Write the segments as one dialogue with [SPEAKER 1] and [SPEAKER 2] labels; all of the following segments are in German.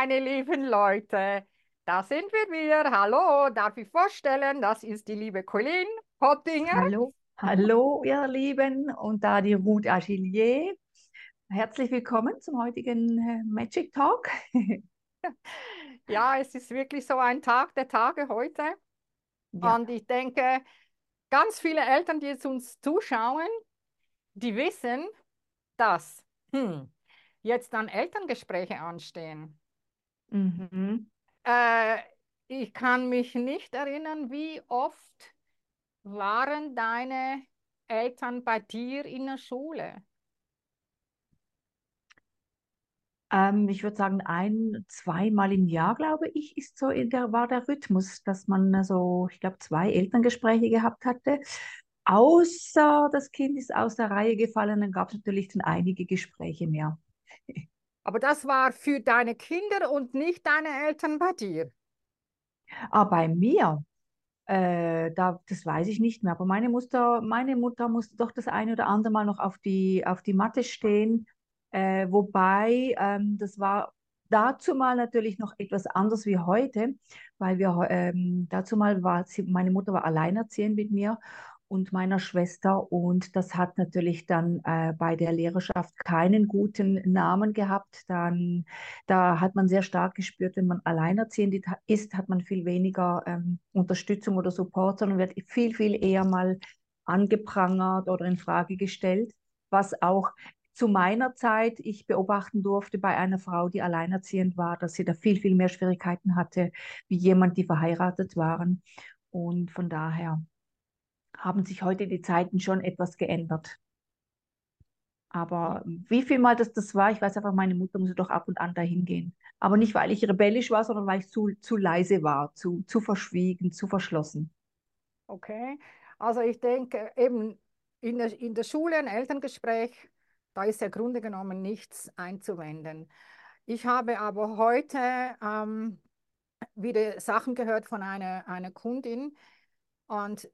[SPEAKER 1] meine lieben Leute, da sind wir wieder. Hallo, darf ich vorstellen, das ist die liebe Colleen Hottinger.
[SPEAKER 2] Hallo, hallo, ihr Lieben, und da die Ruth Agilier. Herzlich willkommen zum heutigen äh, Magic Talk.
[SPEAKER 1] Ja, es ist wirklich so ein Tag der Tage heute.
[SPEAKER 2] Ja,
[SPEAKER 1] Und ich denke, ganz viele Eltern, die jetzt uns zuschauen, die wissen, dass hm, jetzt dann Elterngespräche anstehen.
[SPEAKER 2] Mhm.
[SPEAKER 1] Äh, ich kann mich nicht erinnern, wie oft waren deine Eltern bei dir in der Schule?
[SPEAKER 2] Ähm, ich würde sagen, ein, zweimal im Jahr, glaube ich, ist so der, war der Rhythmus, dass man so, ich glaube, zwei Elterngespräche gehabt hatte. Außer das Kind ist aus der Reihe gefallen, dann gab es natürlich dann einige Gespräche mehr.
[SPEAKER 1] Aber das war für deine Kinder und nicht deine Eltern bei dir.
[SPEAKER 2] Aber bei mir, Äh, da, das weiß ich nicht mehr, aber meine Mutter, meine Mutter musste doch das eine oder andere Mal noch auf die, auf die Matte stehen, äh, wobei ähm, das war dazu mal natürlich noch etwas anders wie heute, weil wir ähm, dazu mal war sie, meine Mutter war alleinerziehend mit mir und meiner Schwester und das hat natürlich dann äh, bei der Lehrerschaft keinen guten Namen gehabt. Dann da hat man sehr stark gespürt, wenn man alleinerziehend ist, hat man viel weniger ähm, Unterstützung oder Support, sondern wird viel, viel eher mal angeprangert oder in Frage gestellt, was auch zu meiner Zeit ich beobachten durfte bei einer Frau, die alleinerziehend war, dass sie da viel, viel mehr Schwierigkeiten hatte, wie jemand, die verheiratet waren. Und von daher haben sich heute die Zeiten schon etwas geändert. Aber wie viel Mal das, das war, ich weiß einfach, meine Mutter musste doch ab und an dahin gehen. Aber nicht, weil ich rebellisch war, sondern weil ich zu, zu leise war, zu, zu verschwiegen, zu verschlossen.
[SPEAKER 1] Okay. Also ich denke eben in der, in der Schule ein Elterngespräch, da ist ja im Grunde genommen nichts einzuwenden. Ich habe aber heute ähm, wieder Sachen gehört von einer, einer Kundin und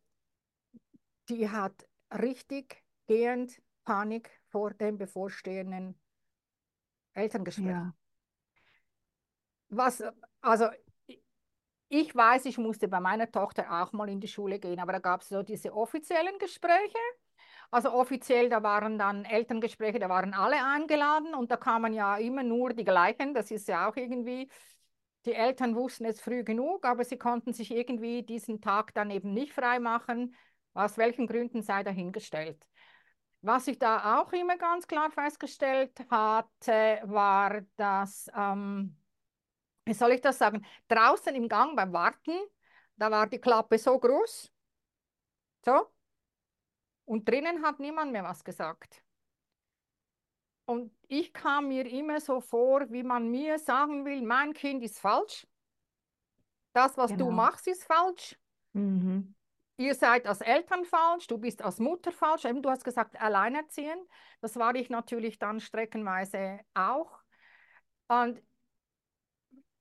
[SPEAKER 1] die hat richtig gehend Panik vor dem bevorstehenden Elterngespräch.
[SPEAKER 2] Ja,
[SPEAKER 1] Was, also ich weiß, ich musste bei meiner Tochter auch mal in die Schule gehen, aber da gab es so diese offiziellen Gespräche. Also offiziell, da waren dann Elterngespräche, da waren alle eingeladen und da kamen ja immer nur die gleichen. Das ist ja auch irgendwie, die Eltern wussten es früh genug, aber sie konnten sich irgendwie diesen Tag dann eben nicht frei machen. Aus welchen Gründen sei dahingestellt. Was ich da auch immer ganz klar festgestellt hatte, war, dass, ähm, wie soll ich das sagen, draußen im Gang beim Warten, da war die Klappe so groß, so, und drinnen hat niemand mehr was gesagt. Und ich kam mir immer so vor, wie man mir sagen will, mein Kind ist falsch, das, was du
[SPEAKER 2] genau.
[SPEAKER 1] machst, ist falsch,
[SPEAKER 2] Mhm.
[SPEAKER 1] Ihr seid als Eltern falsch, du bist als Mutter falsch. Eben, du hast gesagt, alleinerziehend. Das war ich natürlich dann streckenweise auch. Und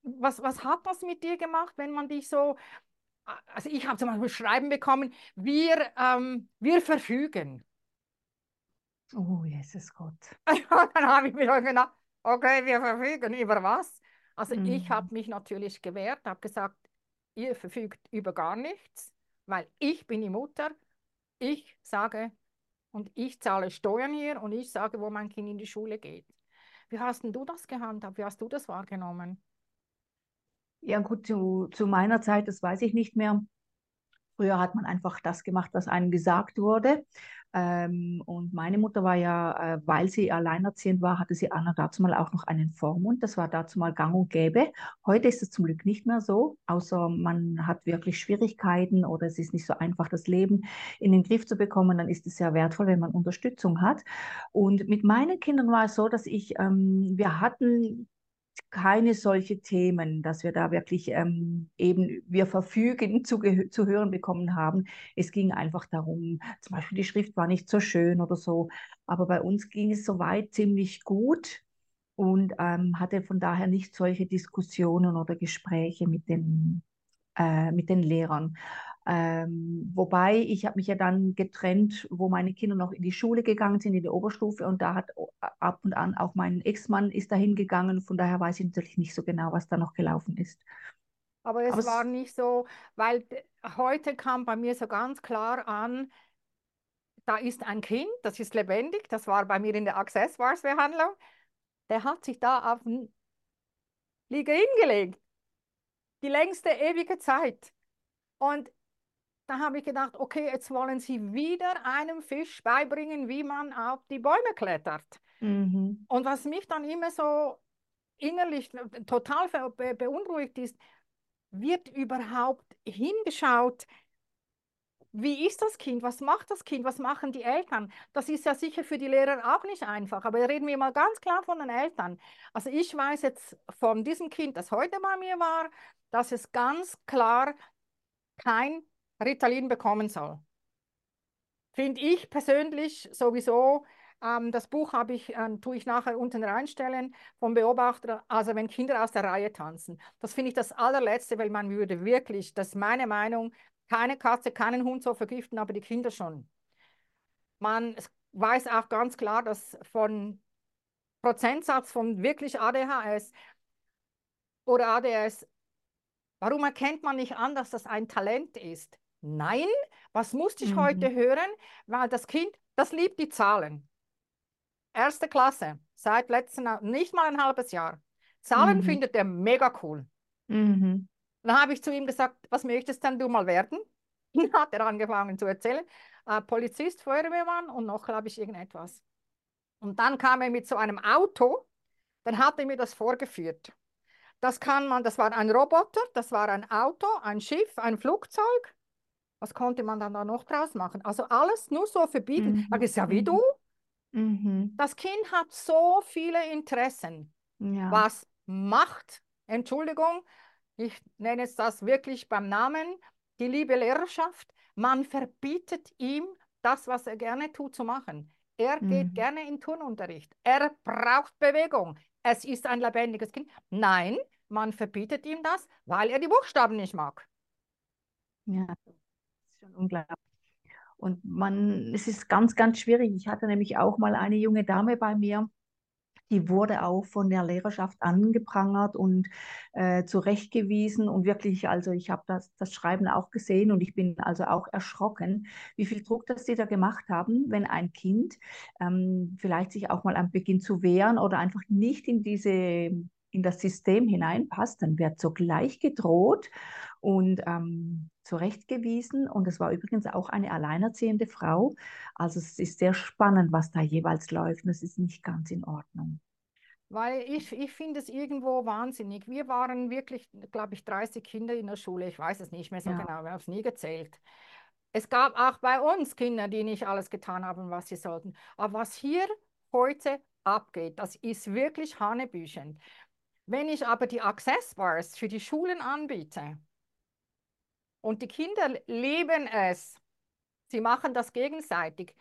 [SPEAKER 1] was, was hat das mit dir gemacht, wenn man dich so, also ich habe zum Beispiel Schreiben bekommen, wir, ähm, wir verfügen.
[SPEAKER 2] Oh, Jesus Gott.
[SPEAKER 1] Dann habe ich mir gedacht, okay, wir verfügen über was? Also ich
[SPEAKER 2] Mhm.
[SPEAKER 1] habe mich natürlich gewehrt, habe gesagt, ihr verfügt über gar nichts, weil ich bin die Mutter, ich sage und ich zahle Steuern hier und ich sage, wo mein Kind in die Schule geht. Wie hast denn du das gehandhabt? Wie hast du das wahrgenommen?
[SPEAKER 2] Ja, gut, zu, zu meiner Zeit, das weiß ich nicht mehr. Früher hat man einfach das gemacht, was einem gesagt wurde. Ähm, und meine Mutter war ja, äh, weil sie alleinerziehend war, hatte sie Anna dazu mal auch noch einen Vormund. Das war dazu mal gang und gäbe. Heute ist es zum Glück nicht mehr so, außer man hat wirklich Schwierigkeiten oder es ist nicht so einfach, das Leben in den Griff zu bekommen. Dann ist es sehr wertvoll, wenn man Unterstützung hat. Und mit meinen Kindern war es so, dass ich, ähm, wir hatten keine solche Themen, dass wir da wirklich ähm, eben wir verfügen zu, zu hören bekommen haben. Es ging einfach darum, zum Beispiel die Schrift war nicht so schön oder so, aber bei uns ging es soweit ziemlich gut und ähm, hatte von daher nicht solche Diskussionen oder Gespräche mit den, äh, mit den Lehrern. Ähm, wobei ich habe mich ja dann getrennt, wo meine Kinder noch in die Schule gegangen sind, in die Oberstufe. Und da hat ab und an auch mein Ex-Mann ist dahin gegangen. Von daher weiß ich natürlich nicht so genau, was da noch gelaufen ist.
[SPEAKER 1] Aber es
[SPEAKER 2] Aber
[SPEAKER 1] war nicht so, weil heute kam bei mir so ganz klar an, da ist ein Kind, das ist lebendig, das war bei mir in der Accessoires-Behandlung, der hat sich da auf den Liege hingelegt, die längste ewige Zeit. Und da habe ich gedacht, okay, jetzt wollen sie wieder einem Fisch beibringen, wie man auf die Bäume klettert.
[SPEAKER 2] mhm,
[SPEAKER 1] Und was mich dann immer so innerlich total be beunruhigt ist, wird überhaupt hingeschaut, wie ist das Kind, was macht das Kind, was machen die Eltern? Das ist ja sicher für die Lehrer auch nicht einfach, aber reden wir mal ganz klar von den Eltern. Also ich weiß jetzt von diesem Kind, das heute bei mir war, dass es ganz klar kein Ritalin bekommen soll. Finde ich persönlich sowieso. Ähm, das Buch habe ich, äh, tue ich nachher unten reinstellen vom Beobachter, also wenn Kinder aus der Reihe tanzen. Das finde ich das allerletzte, weil man würde wirklich, das ist meine Meinung, keine Katze, keinen Hund so vergiften, aber die Kinder schon. Man weiß auch ganz klar, dass von Prozentsatz von wirklich ADHS oder ADS Warum erkennt man nicht an, dass das ein Talent ist? Nein, was musste ich heute
[SPEAKER 2] mhm,
[SPEAKER 1] hören? Weil das Kind, das liebt die Zahlen. Erste Klasse, seit letzten, nicht mal ein halbes Jahr. Zahlen
[SPEAKER 2] mhm,
[SPEAKER 1] findet er mega cool.
[SPEAKER 2] mhm,
[SPEAKER 1] Dann habe ich zu ihm gesagt, was möchtest denn du mal werden? Dann hat er angefangen zu erzählen. Äh, Polizist, Feuerwehrmann und noch, glaube ich, irgendetwas. Und dann kam er mit so einem Auto, dann hat er mir das vorgeführt. Das kann man, das war ein Roboter, das war ein Auto, ein Schiff, ein Flugzeug. Was konnte man dann da noch draus machen? Also alles nur so verbieten. Das
[SPEAKER 2] mhm,
[SPEAKER 1] ist ja wie du.
[SPEAKER 2] mhm,
[SPEAKER 1] Das Kind hat so viele Interessen.
[SPEAKER 2] ja,
[SPEAKER 1] Was macht, Entschuldigung, ich nenne jetzt das wirklich beim Namen, die liebe Lehrerschaft, man verbietet ihm das, was er gerne tut, zu machen. Er geht
[SPEAKER 2] mhm,
[SPEAKER 1] gerne in Turnunterricht. Er braucht Bewegung. Es ist ein lebendiges Kind. Nein, man verbietet ihm das, weil er die Buchstaben nicht mag.
[SPEAKER 2] ja, schon unglaublich. Und man, es ist ganz, ganz schwierig. Ich hatte nämlich auch mal eine junge Dame bei mir, die wurde auch von der Lehrerschaft angeprangert und äh, zurechtgewiesen. Und wirklich, also ich habe das, das Schreiben auch gesehen und ich bin also auch erschrocken, wie viel Druck das die da gemacht haben, wenn ein Kind ähm, vielleicht sich auch mal am Beginn zu wehren oder einfach nicht in diese in das System hineinpasst, dann wird sogleich gedroht und ähm, zurechtgewiesen. Und es war übrigens auch eine alleinerziehende Frau. Also es ist sehr spannend, was da jeweils läuft. Und es ist nicht ganz in Ordnung.
[SPEAKER 1] Weil ich, ich finde es irgendwo wahnsinnig. Wir waren wirklich, glaube ich, 30 Kinder in der Schule. Ich weiß es nicht mehr so
[SPEAKER 2] Ja.
[SPEAKER 1] genau, wir haben es nie gezählt. Es gab auch bei uns Kinder, die nicht alles getan haben, was sie sollten. Aber was hier heute abgeht, das ist wirklich hanebüchend. Wenn ich aber die Access Bars für die Schulen anbiete und die Kinder lieben es, sie machen das gegenseitig,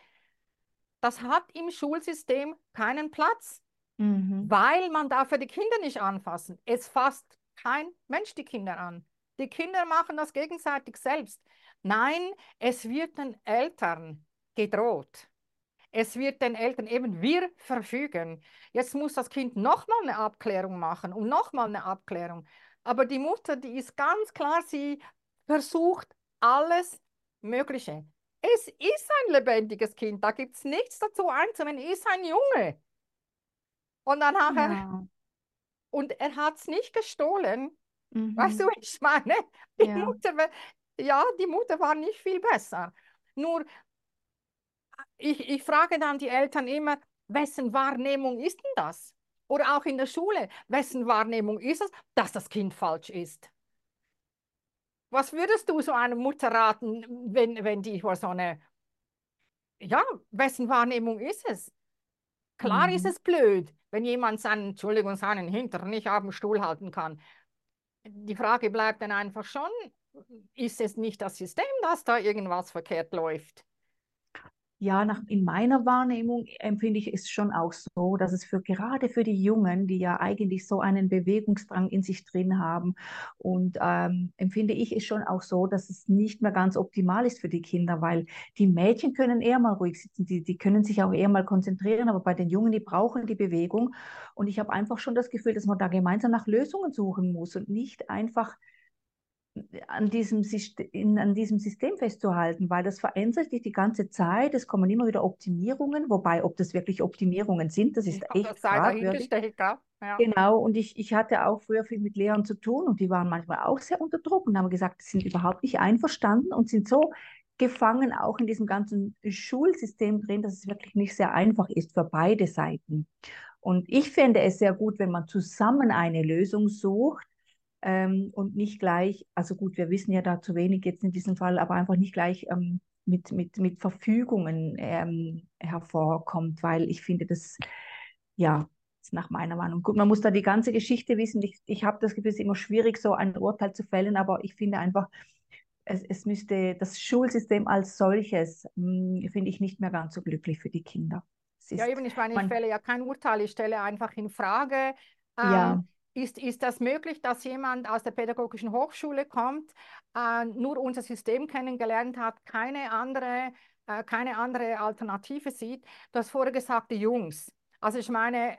[SPEAKER 1] das hat im Schulsystem keinen Platz.
[SPEAKER 2] Mhm.
[SPEAKER 1] weil man darf ja die Kinder nicht anfassen. Es fasst kein Mensch die Kinder an. Die Kinder machen das gegenseitig selbst. Nein, es wird den Eltern gedroht. Es wird den Eltern eben, wir verfügen. Jetzt muss das Kind nochmal eine Abklärung machen und nochmal eine Abklärung. Aber die Mutter, die ist ganz klar, sie versucht alles Mögliche. Es ist ein lebendiges Kind, da gibt es nichts dazu einzuwenden, es ist ein Junge. Und dann nachher
[SPEAKER 2] Ja.
[SPEAKER 1] und er hat es nicht gestohlen. Weißt du,
[SPEAKER 2] Mhm.
[SPEAKER 1] ich meine? Die
[SPEAKER 2] Ja.
[SPEAKER 1] Mutter, ja, die Mutter war nicht viel besser. Nur, ich, ich frage dann die Eltern immer, wessen Wahrnehmung ist denn das? Oder auch in der Schule, wessen Wahrnehmung ist es, dass das Kind falsch ist? Was würdest du so einer Mutter raten, wenn, wenn die vor so eine, ja, wessen Wahrnehmung ist es? Klar ist
[SPEAKER 2] Mhm.
[SPEAKER 1] es blöd, wenn jemand seinen, Entschuldigung, seinen Hintern nicht auf dem Stuhl halten kann. Die Frage bleibt dann einfach schon, ist es nicht das System, dass da irgendwas verkehrt läuft?
[SPEAKER 2] Ja, nach, in meiner Wahrnehmung empfinde ich es schon auch so, dass es für gerade für die Jungen, die ja eigentlich so einen Bewegungsdrang in sich drin haben, und ähm, empfinde ich es schon auch so, dass es nicht mehr ganz optimal ist für die Kinder, weil die Mädchen können eher mal ruhig sitzen, die, die können sich auch eher mal konzentrieren, aber bei den Jungen, die brauchen die Bewegung. Und ich habe einfach schon das Gefühl, dass man da gemeinsam nach Lösungen suchen muss und nicht einfach an diesem, System, an diesem System festzuhalten, weil das verändert sich die ganze Zeit. Es kommen immer wieder Optimierungen, wobei, ob das wirklich Optimierungen sind, das ist echt fragwürdig. Ja. Genau, und ich, ich hatte auch früher viel mit Lehrern zu tun und die waren manchmal auch sehr unter Druck und haben gesagt, sie sind überhaupt nicht einverstanden und sind so gefangen auch in diesem ganzen Schulsystem drin, dass es wirklich nicht sehr einfach ist für beide Seiten. Und ich fände es sehr gut, wenn man zusammen eine Lösung sucht, ähm, und nicht gleich, also gut, wir wissen ja da zu wenig jetzt in diesem Fall, aber einfach nicht gleich ähm, mit, mit, mit Verfügungen ähm, hervorkommt, weil ich finde, das, ja, ist nach meiner Meinung. Gut, man muss da die ganze Geschichte wissen. Ich, ich habe das Gefühl, es ist immer schwierig, so ein Urteil zu fällen, aber ich finde einfach, es, es müsste das Schulsystem als solches, hm, finde ich nicht mehr ganz so glücklich für die Kinder.
[SPEAKER 1] ja, eben, ich meine, ich fälle ja kein Urteil, ich stelle einfach in Frage,
[SPEAKER 2] ja.
[SPEAKER 1] Ist, ist das möglich, dass jemand aus der pädagogischen Hochschule kommt, äh, nur unser System kennengelernt hat, keine andere, äh, keine andere Alternative sieht? Du hast vorher gesagt, die Jungs. Also ich meine,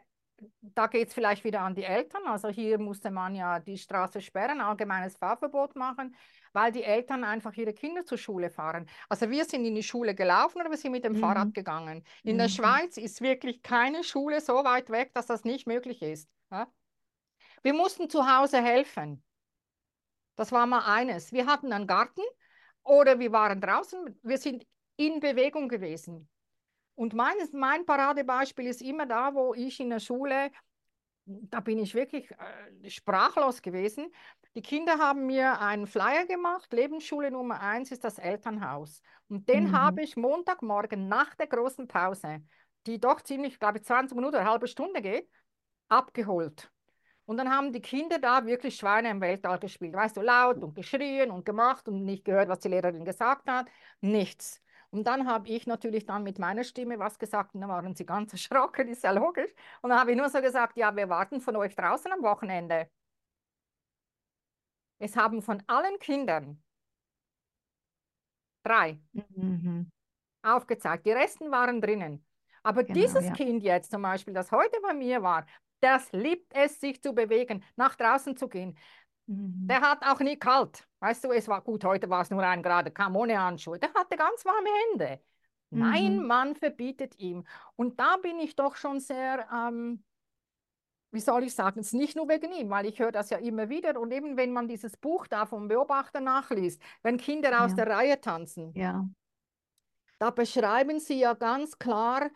[SPEAKER 1] da geht es vielleicht wieder an die Eltern. Also hier musste man ja die Straße sperren, allgemeines Fahrverbot machen, weil die Eltern einfach ihre Kinder zur Schule fahren. Also wir sind in die Schule gelaufen oder wir sind mit dem mhm. Fahrrad gegangen. In mhm. der Schweiz ist wirklich keine Schule so weit weg, dass das nicht möglich ist. Ja? Wir mussten zu Hause helfen. Das war mal eines. Wir hatten einen Garten oder wir waren draußen. Wir sind in Bewegung gewesen. Und mein, mein Paradebeispiel ist immer da, wo ich in der Schule, da bin ich wirklich äh, sprachlos gewesen. Die Kinder haben mir einen Flyer gemacht. Lebensschule Nummer eins ist das Elternhaus. Und den mhm. habe ich Montagmorgen nach der großen Pause, die doch ziemlich, glaube ich, 20 Minuten, eine halbe Stunde geht, abgeholt. Und dann haben die Kinder da wirklich Schweine im Weltall gespielt. Weißt du, laut und geschrien und gemacht und nicht gehört, was die Lehrerin gesagt hat. Nichts. Und dann habe ich natürlich dann mit meiner Stimme was gesagt und dann waren sie ganz erschrocken, ist ja logisch. Und dann habe ich nur so gesagt, ja, wir warten von euch draußen am Wochenende. Es haben von allen Kindern drei mhm. aufgezeigt. Die Resten waren drinnen. Aber genau, dieses ja. Kind jetzt zum Beispiel, das heute bei mir war, das liebt es, sich zu bewegen, nach draußen zu gehen. Mhm. Der hat auch nie kalt. Weißt du, es war gut, heute war es nur ein Grad, kam ohne Handschuhe. Der hatte ganz warme Hände. Mhm. Nein, man verbietet ihm. Und da bin ich doch schon sehr, ähm, wie soll ich sagen, es ist nicht nur wegen ihm, weil ich höre das ja immer wieder. Und eben, wenn man dieses Buch da vom Beobachter nachliest, wenn Kinder ja. aus der Reihe tanzen,
[SPEAKER 2] ja.
[SPEAKER 1] da beschreiben sie ja ganz klar,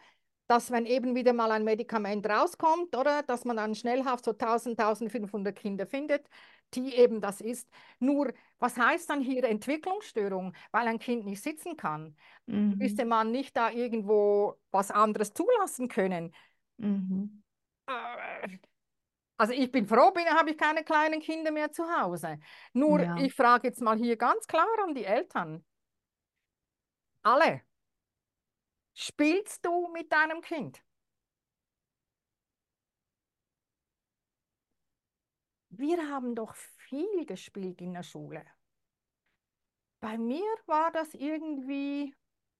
[SPEAKER 1] dass wenn eben wieder mal ein Medikament rauskommt, oder dass man dann schnellhaft so 1000, 1500 Kinder findet, die eben das ist. Nur, was heißt dann hier Entwicklungsstörung? Weil ein Kind nicht sitzen kann. Mhm. Müsste man nicht da irgendwo was anderes zulassen können?
[SPEAKER 2] Mhm.
[SPEAKER 1] Äh, also ich bin froh, bin, habe ich keine kleinen Kinder mehr zu Hause. Nur, ja. ich frage jetzt mal hier ganz klar an die Eltern. Alle, Spielst du mit deinem Kind? Wir haben doch viel gespielt in der Schule. Bei mir war das irgendwie,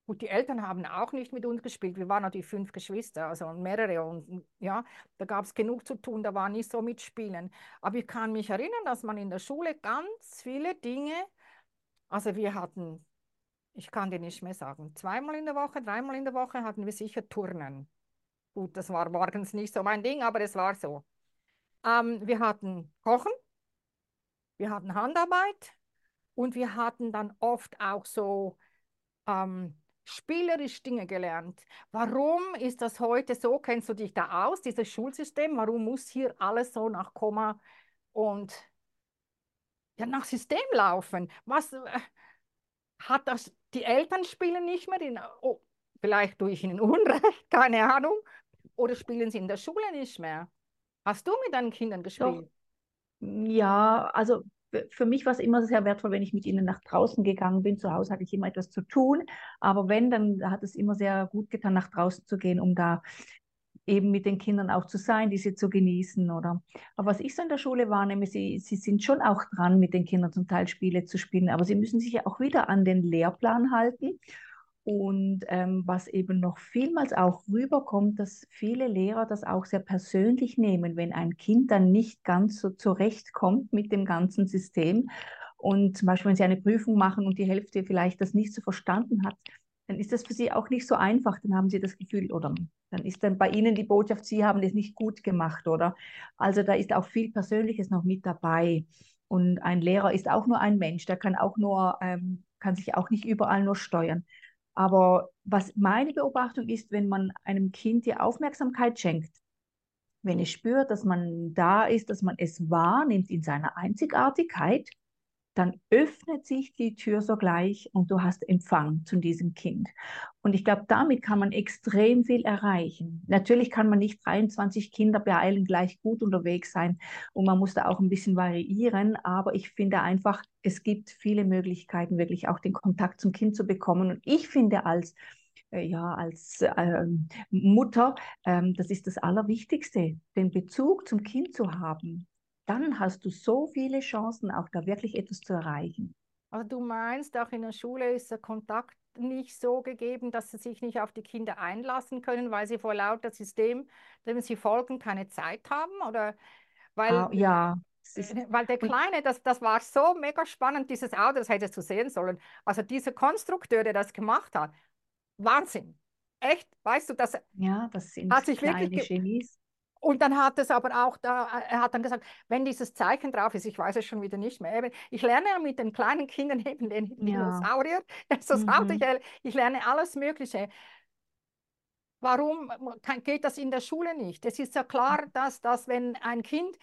[SPEAKER 1] gut, die Eltern haben auch nicht mit uns gespielt. Wir waren natürlich fünf Geschwister, also mehrere und ja, da gab es genug zu tun, da war nicht so mitspielen. Aber ich kann mich erinnern, dass man in der Schule ganz viele Dinge, also wir hatten ich kann dir nicht mehr sagen. Zweimal in der Woche, dreimal in der Woche hatten wir sicher Turnen. Gut, das war morgens nicht so mein Ding, aber es war so. Ähm, wir hatten Kochen, wir hatten Handarbeit und wir hatten dann oft auch so ähm, spielerisch Dinge gelernt. Warum ist das heute so? Kennst du dich da aus, dieses Schulsystem? Warum muss hier alles so nach Komma und ja, nach System laufen? Was, äh, hat das, die Eltern spielen nicht mehr, in, oh, vielleicht tue ich ihnen Unrecht, keine Ahnung, oder spielen sie in der Schule nicht mehr? Hast du mit deinen Kindern gespielt?
[SPEAKER 2] Doch. Ja, also für mich war es immer sehr wertvoll, wenn ich mit ihnen nach draußen gegangen bin. Zu Hause hatte ich immer etwas zu tun, aber wenn, dann hat es immer sehr gut getan, nach draußen zu gehen, um da eben mit den Kindern auch zu sein, diese zu genießen, oder? Aber was ich so in der Schule wahrnehme, sie, sie sind schon auch dran, mit den Kindern zum Teil Spiele zu spielen, aber sie müssen sich ja auch wieder an den Lehrplan halten. Und ähm, was eben noch vielmals auch rüberkommt, dass viele Lehrer das auch sehr persönlich nehmen, wenn ein Kind dann nicht ganz so zurechtkommt mit dem ganzen System. Und zum Beispiel, wenn sie eine Prüfung machen und die Hälfte vielleicht das nicht so verstanden hat, dann ist das für sie auch nicht so einfach. Dann haben sie das Gefühl, oder dann ist dann bei ihnen die Botschaft, sie haben es nicht gut gemacht, oder? Also da ist auch viel Persönliches noch mit dabei. Und ein Lehrer ist auch nur ein Mensch, der kann auch nur, ähm, kann sich auch nicht überall nur steuern. Aber was meine Beobachtung ist, wenn man einem Kind die Aufmerksamkeit schenkt, wenn es spürt, dass man da ist, dass man es wahrnimmt in seiner Einzigartigkeit, dann öffnet sich die Tür sogleich und du hast Empfang zu diesem Kind. Und ich glaube, damit kann man extrem viel erreichen. Natürlich kann man nicht 23 Kinder beeilen gleich gut unterwegs sein und man muss da auch ein bisschen variieren, aber ich finde einfach, es gibt viele Möglichkeiten, wirklich auch den Kontakt zum Kind zu bekommen. Und ich finde als äh, ja, als ähm, Mutter, ähm, das ist das Allerwichtigste, den Bezug zum Kind zu haben dann hast du so viele Chancen, auch da wirklich etwas zu erreichen.
[SPEAKER 1] Also du meinst, auch in der Schule ist der Kontakt nicht so gegeben, dass sie sich nicht auf die Kinder einlassen können, weil sie vor lauter System, dem sie folgen, keine Zeit haben? Oder weil,
[SPEAKER 2] ah, ja,
[SPEAKER 1] äh, weil der Kleine, das, das war so mega spannend, dieses Auto, das hättest du sehen sollen. Also dieser Konstrukteur, der das gemacht hat, Wahnsinn. Echt, weißt du, das,
[SPEAKER 2] ja, das sind
[SPEAKER 1] hat sich kleine wirklich Genies. Und dann hat es aber auch da, er hat dann gesagt, wenn dieses Zeichen drauf ist, ich weiß es schon wieder nicht mehr, ich lerne ja mit den kleinen Kindern eben den Dinosaurier, ja. das mhm. Auto, ich, ich lerne alles Mögliche. Warum geht das in der Schule nicht? Es ist ja klar, dass, dass wenn ein Kind,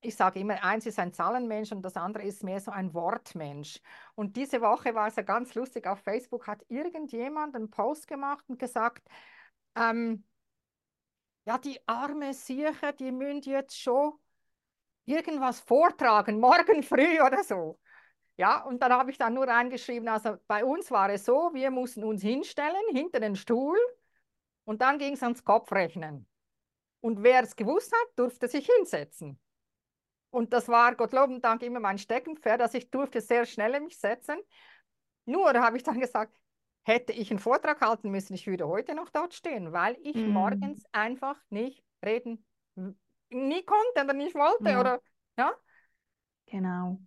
[SPEAKER 1] ich sage immer, eins ist ein Zahlenmensch und das andere ist mehr so ein Wortmensch. Und diese Woche war es ja ganz lustig, auf Facebook hat irgendjemand einen Post gemacht und gesagt, ähm, ja, die arme Sieche, die müssen jetzt schon irgendwas vortragen, morgen früh oder so. Ja, und dann habe ich dann nur reingeschrieben, also bei uns war es so, wir mussten uns hinstellen hinter den Stuhl und dann ging es ans Kopfrechnen. Und wer es gewusst hat, durfte sich hinsetzen. Und das war Gott loben Dank immer mein Steckenpferd, dass ich durfte sehr schnell mich setzen. Nur habe ich dann gesagt, hätte ich einen Vortrag halten müssen, ich würde heute noch dort stehen, weil ich mm. morgens einfach nicht reden nie konnte oder nicht wollte ja. oder ja.
[SPEAKER 2] Genau.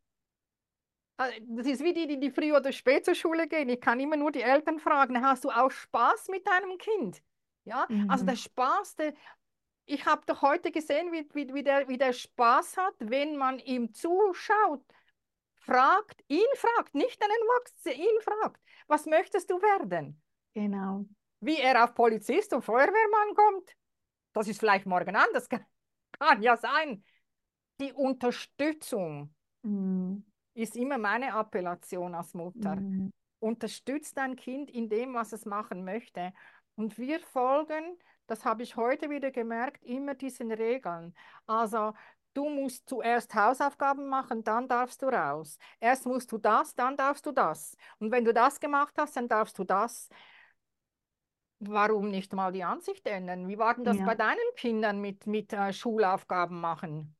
[SPEAKER 1] Also, das ist wie die, die, die früh oder spät zur Schule gehen. Ich kann immer nur die Eltern fragen, hast du auch Spaß mit deinem Kind? Ja, mhm. also der mhm. Spaß, der, ich habe doch heute gesehen, wie, wie, wie, der, wie der Spaß hat, wenn man ihm zuschaut fragt, ihn fragt, nicht einen Erwachsenen, ihn fragt, was möchtest du werden?
[SPEAKER 2] Genau.
[SPEAKER 1] Wie er auf Polizist und Feuerwehrmann kommt, das ist vielleicht morgen anders, kann ja sein. Die Unterstützung mm. ist immer meine Appellation als Mutter. Mm. Unterstützt dein Kind in dem, was es machen möchte. Und wir folgen, das habe ich heute wieder gemerkt, immer diesen Regeln. Also du musst zuerst Hausaufgaben machen, dann darfst du raus. Erst musst du das, dann darfst du das. Und wenn du das gemacht hast, dann darfst du das. Warum nicht mal die Ansicht ändern? Wie war denn das ja. bei deinen Kindern mit, mit äh, Schulaufgaben machen?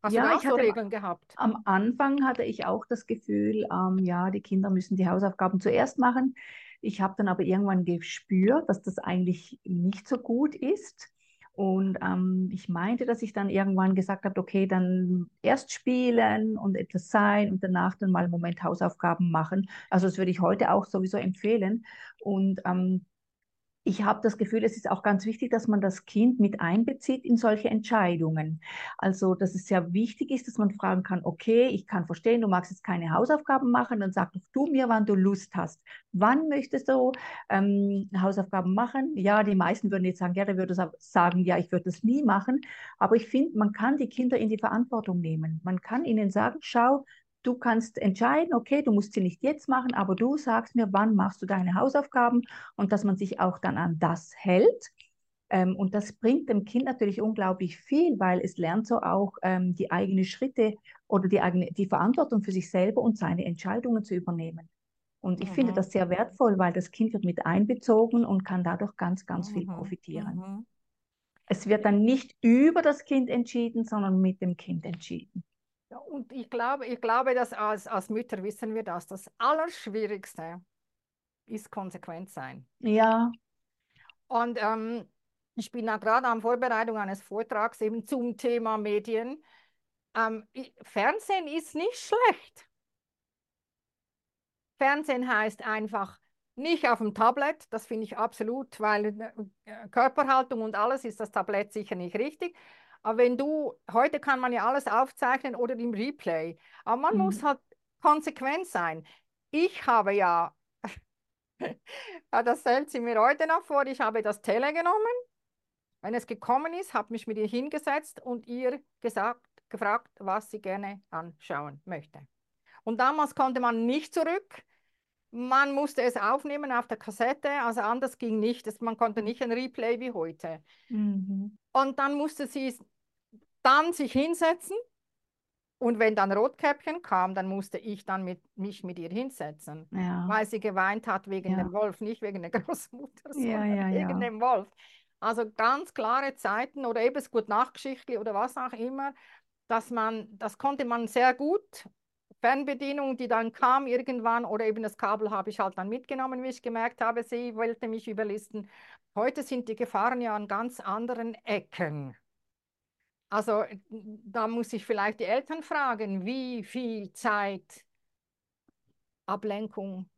[SPEAKER 1] Hast ja, du auch so Regeln gehabt?
[SPEAKER 2] Am Anfang hatte ich auch das Gefühl, ähm, ja, die Kinder müssen die Hausaufgaben zuerst machen. Ich habe dann aber irgendwann gespürt, dass das eigentlich nicht so gut ist. Und ähm, ich meinte, dass ich dann irgendwann gesagt habe, okay, dann erst spielen und etwas sein und danach dann mal einen Moment Hausaufgaben machen. Also das würde ich heute auch sowieso empfehlen. Und ähm, ich habe das Gefühl, es ist auch ganz wichtig, dass man das Kind mit einbezieht in solche Entscheidungen. Also, dass es sehr wichtig ist, dass man fragen kann, okay, ich kann verstehen, du magst jetzt keine Hausaufgaben machen, dann sag doch du mir, wann du Lust hast. Wann möchtest du ähm, Hausaufgaben machen? Ja, die meisten würden jetzt sagen, der würde sagen, ja, ich würde das nie machen. Aber ich finde, man kann die Kinder in die Verantwortung nehmen. Man kann ihnen sagen, schau, Du kannst entscheiden, okay, du musst sie nicht jetzt machen, aber du sagst mir, wann machst du deine Hausaufgaben und dass man sich auch dann an das hält. Ähm, und das bringt dem Kind natürlich unglaublich viel, weil es lernt so auch ähm, die eigenen Schritte oder die, eigene, die Verantwortung für sich selber und seine Entscheidungen zu übernehmen. Und ich mhm. finde das sehr wertvoll, weil das Kind wird mit einbezogen und kann dadurch ganz, ganz mhm. viel profitieren. Mhm. Es wird dann nicht über das Kind entschieden, sondern mit dem Kind entschieden.
[SPEAKER 1] Ja, und ich glaube, ich glaube, dass als, als Mütter wissen wir das. Das Allerschwierigste ist konsequent sein.
[SPEAKER 2] Ja.
[SPEAKER 1] Und ähm, ich bin da gerade an Vorbereitung eines Vortrags eben zum Thema Medien. Ähm, Fernsehen ist nicht schlecht. Fernsehen heißt einfach nicht auf dem Tablet, das finde ich absolut, weil äh, Körperhaltung und alles ist das Tablet sicher nicht richtig. Aber wenn du, heute kann man ja alles aufzeichnen oder im Replay, aber man mhm. muss halt konsequent sein. Ich habe ja, das stellt sie mir heute noch vor, ich habe das Tele genommen, wenn es gekommen ist, habe mich mit ihr hingesetzt und ihr gesagt, gefragt, was sie gerne anschauen möchte. Und damals konnte man nicht zurück. Man musste es aufnehmen auf der Kassette, also anders ging nicht. Man konnte nicht ein Replay wie heute. Mhm. Und dann musste sie dann sich hinsetzen und wenn dann Rotkäppchen kam, dann musste ich dann mit, mich mit ihr hinsetzen, ja. weil sie geweint hat wegen ja. dem Wolf, nicht wegen der Großmutter, sondern wegen dem Wolf. Also ganz klare Zeiten oder eben gut Nachgeschichtli oder was auch immer, dass man, das konnte man sehr gut Fernbedienung, die dann kam irgendwann, oder eben das Kabel habe ich halt dann mitgenommen, wie ich gemerkt habe, sie wollte mich überlisten. Heute sind die Gefahren ja an ganz anderen Ecken. Also da muss ich vielleicht die Eltern fragen, wie viel Zeit Ablenkung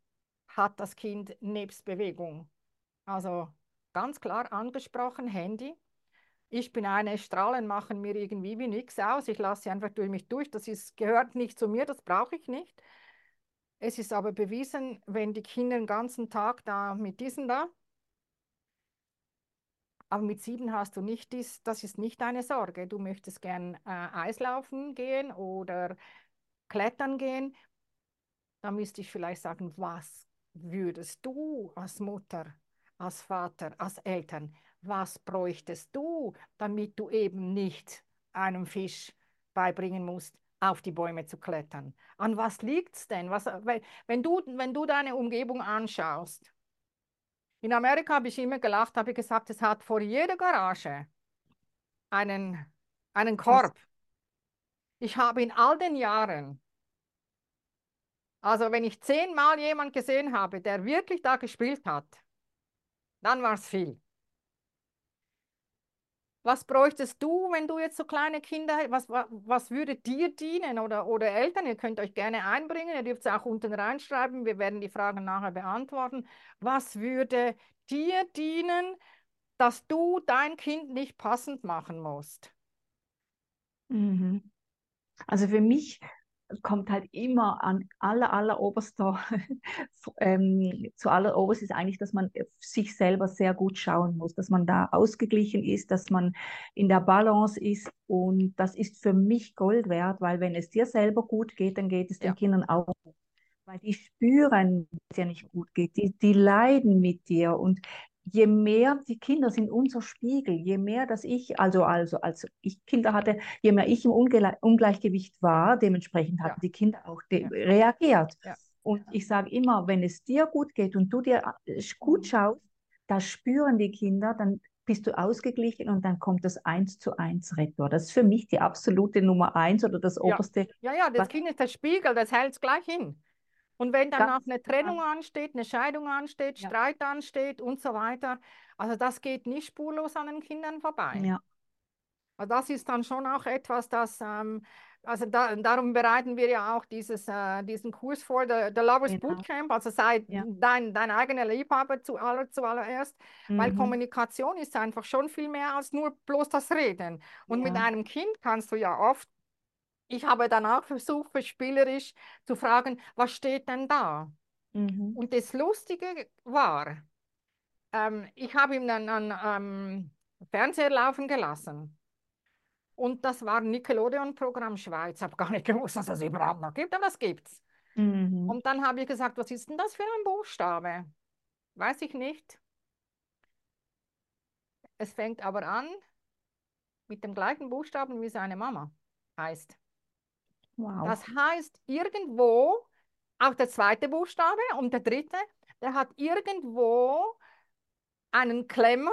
[SPEAKER 1] hat das Kind nebst Bewegung? Also ganz klar angesprochen, Handy. Ich bin eine, Strahlen machen mir irgendwie wie nichts aus. Ich lasse sie einfach durch mich durch. Das ist, gehört nicht zu mir, das brauche ich nicht. Es ist aber bewiesen, wenn die Kinder den ganzen Tag da mit diesen da, aber mit sieben hast du nicht dies, das ist nicht deine Sorge. Du möchtest gern äh, Eislaufen gehen oder klettern gehen. Da müsste ich vielleicht sagen, was würdest du als Mutter, als Vater, als Eltern was bräuchtest du, damit du eben nicht einem Fisch beibringen musst, auf die Bäume zu klettern? An was liegt es denn? Was, wenn, du, wenn du deine Umgebung anschaust, in Amerika habe ich immer gelacht, habe ich gesagt, es hat vor jeder Garage einen, einen Korb. Ich habe in all den Jahren, also wenn ich zehnmal jemand gesehen habe, der wirklich da gespielt hat, dann war es viel. Was bräuchtest du, wenn du jetzt so kleine Kinder hast? Was, was würde dir dienen oder, oder Eltern? Ihr könnt euch gerne einbringen, ihr dürft es auch unten reinschreiben. Wir werden die Fragen nachher beantworten. Was würde dir dienen, dass du dein Kind nicht passend machen musst?
[SPEAKER 2] Mhm. Also für mich kommt halt immer an aller, aller oberster, ähm, zu aller oberst ist eigentlich, dass man sich selber sehr gut schauen muss, dass man da ausgeglichen ist, dass man in der Balance ist. Und das ist für mich Gold wert, weil wenn es dir selber gut geht, dann geht es den ja. Kindern auch weil die spüren, dass es dir nicht gut geht, die, die leiden mit dir. Und je mehr, die Kinder sind unser Spiegel, je mehr, dass ich, also, also als ich Kinder hatte, je mehr ich im Ungle Ungleichgewicht war, dementsprechend hatten ja. die Kinder auch ja. reagiert. Ja. Und ich sage immer, wenn es dir gut geht und du dir äh, gut mhm. schaust, das spüren die Kinder, dann bist du ausgeglichen und dann kommt das eins zu eins Rektor. Das ist für mich die absolute Nummer eins oder das oberste.
[SPEAKER 1] Ja, ja, das Kind ist der Spiegel, das hält es gleich hin. Und wenn danach eine Trennung ansteht, eine Scheidung ansteht, ja. Streit ansteht und so weiter, also das geht nicht spurlos an den Kindern vorbei. Ja. Also das ist dann schon auch etwas, das, ähm, also da, darum bereiten wir ja auch dieses, äh, diesen Kurs vor, der Lovers genau. Bootcamp, also sei ja. dein, dein eigener Liebhaber zu aller, zuallererst, mhm. weil Kommunikation ist einfach schon viel mehr als nur bloß das Reden. Und ja. mit einem Kind kannst du ja oft ich habe dann auch versucht, spielerisch zu fragen, was steht denn da? Mhm. Und das Lustige war, ähm, ich habe ihm dann einen ähm, Fernseher laufen gelassen. Und das war Nickelodeon-Programm Schweiz. Ich habe gar nicht gewusst, dass es das überhaupt noch gibt, aber das gibt's. Mhm. Und dann habe ich gesagt, was ist denn das für ein Buchstabe? Weiß ich nicht. es fängt aber an mit dem gleichen Buchstaben wie seine Mama heißt.
[SPEAKER 2] Wow.
[SPEAKER 1] Das heißt, irgendwo, auch der zweite Buchstabe und der dritte, der hat irgendwo einen Klemmer.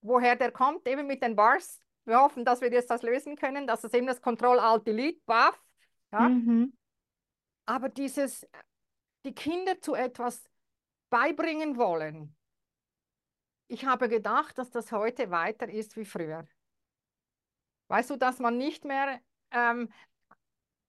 [SPEAKER 1] Woher der kommt, eben mit den Bars. Wir hoffen, dass wir jetzt das lösen können, dass es eben das Control-Alt-Delete, buff. Ja?
[SPEAKER 2] Mhm.
[SPEAKER 1] Aber dieses, die Kinder zu etwas beibringen wollen. Ich habe gedacht, dass das heute weiter ist wie früher. Weißt du, dass man nicht mehr, ähm,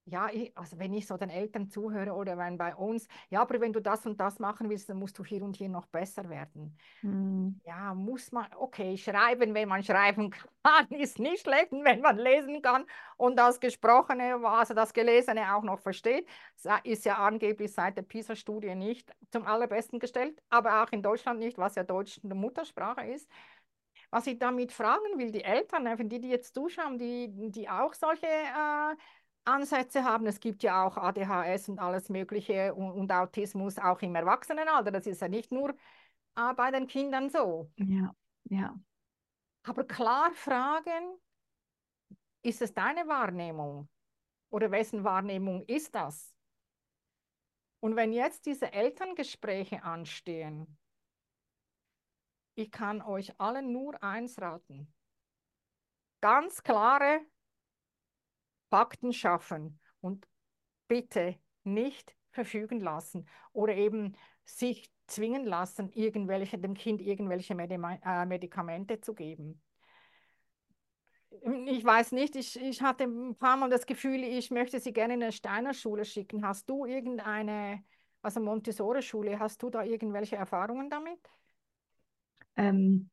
[SPEAKER 1] ja, ich, also wenn ich so den Eltern zuhöre oder wenn bei uns, ja, aber wenn du das und das machen willst, dann musst du hier und hier noch besser werden.
[SPEAKER 2] Mhm.
[SPEAKER 1] Ja, muss man, okay, schreiben, wenn man schreiben kann, ist nicht schlecht, wenn man lesen kann und das Gesprochene, also das Gelesene auch noch versteht, ist ja angeblich seit der PISA-Studie nicht zum allerbesten gestellt, aber auch in Deutschland nicht, was ja Deutsch eine Muttersprache ist. Was ich damit fragen will, die Eltern, äh, die, die jetzt zuschauen, die, die auch solche äh, Ansätze haben. Es gibt ja auch ADHS und alles Mögliche und, und Autismus auch im Erwachsenenalter. Das ist ja nicht nur äh, bei den Kindern so.
[SPEAKER 2] Ja, ja.
[SPEAKER 1] Aber klar fragen, ist es deine Wahrnehmung? Oder wessen Wahrnehmung ist das? Und wenn jetzt diese Elterngespräche anstehen, ich kann euch allen nur eins raten. Ganz klare Fakten schaffen und bitte nicht verfügen lassen oder eben sich zwingen lassen, irgendwelche, dem Kind irgendwelche äh, Medikamente zu geben. Ich weiß nicht, ich, ich hatte ein paar Mal das Gefühl, ich möchte sie gerne in eine Steiner Schule schicken. Hast du irgendeine, also Montessori-Schule, hast du da irgendwelche Erfahrungen damit?
[SPEAKER 2] Ähm,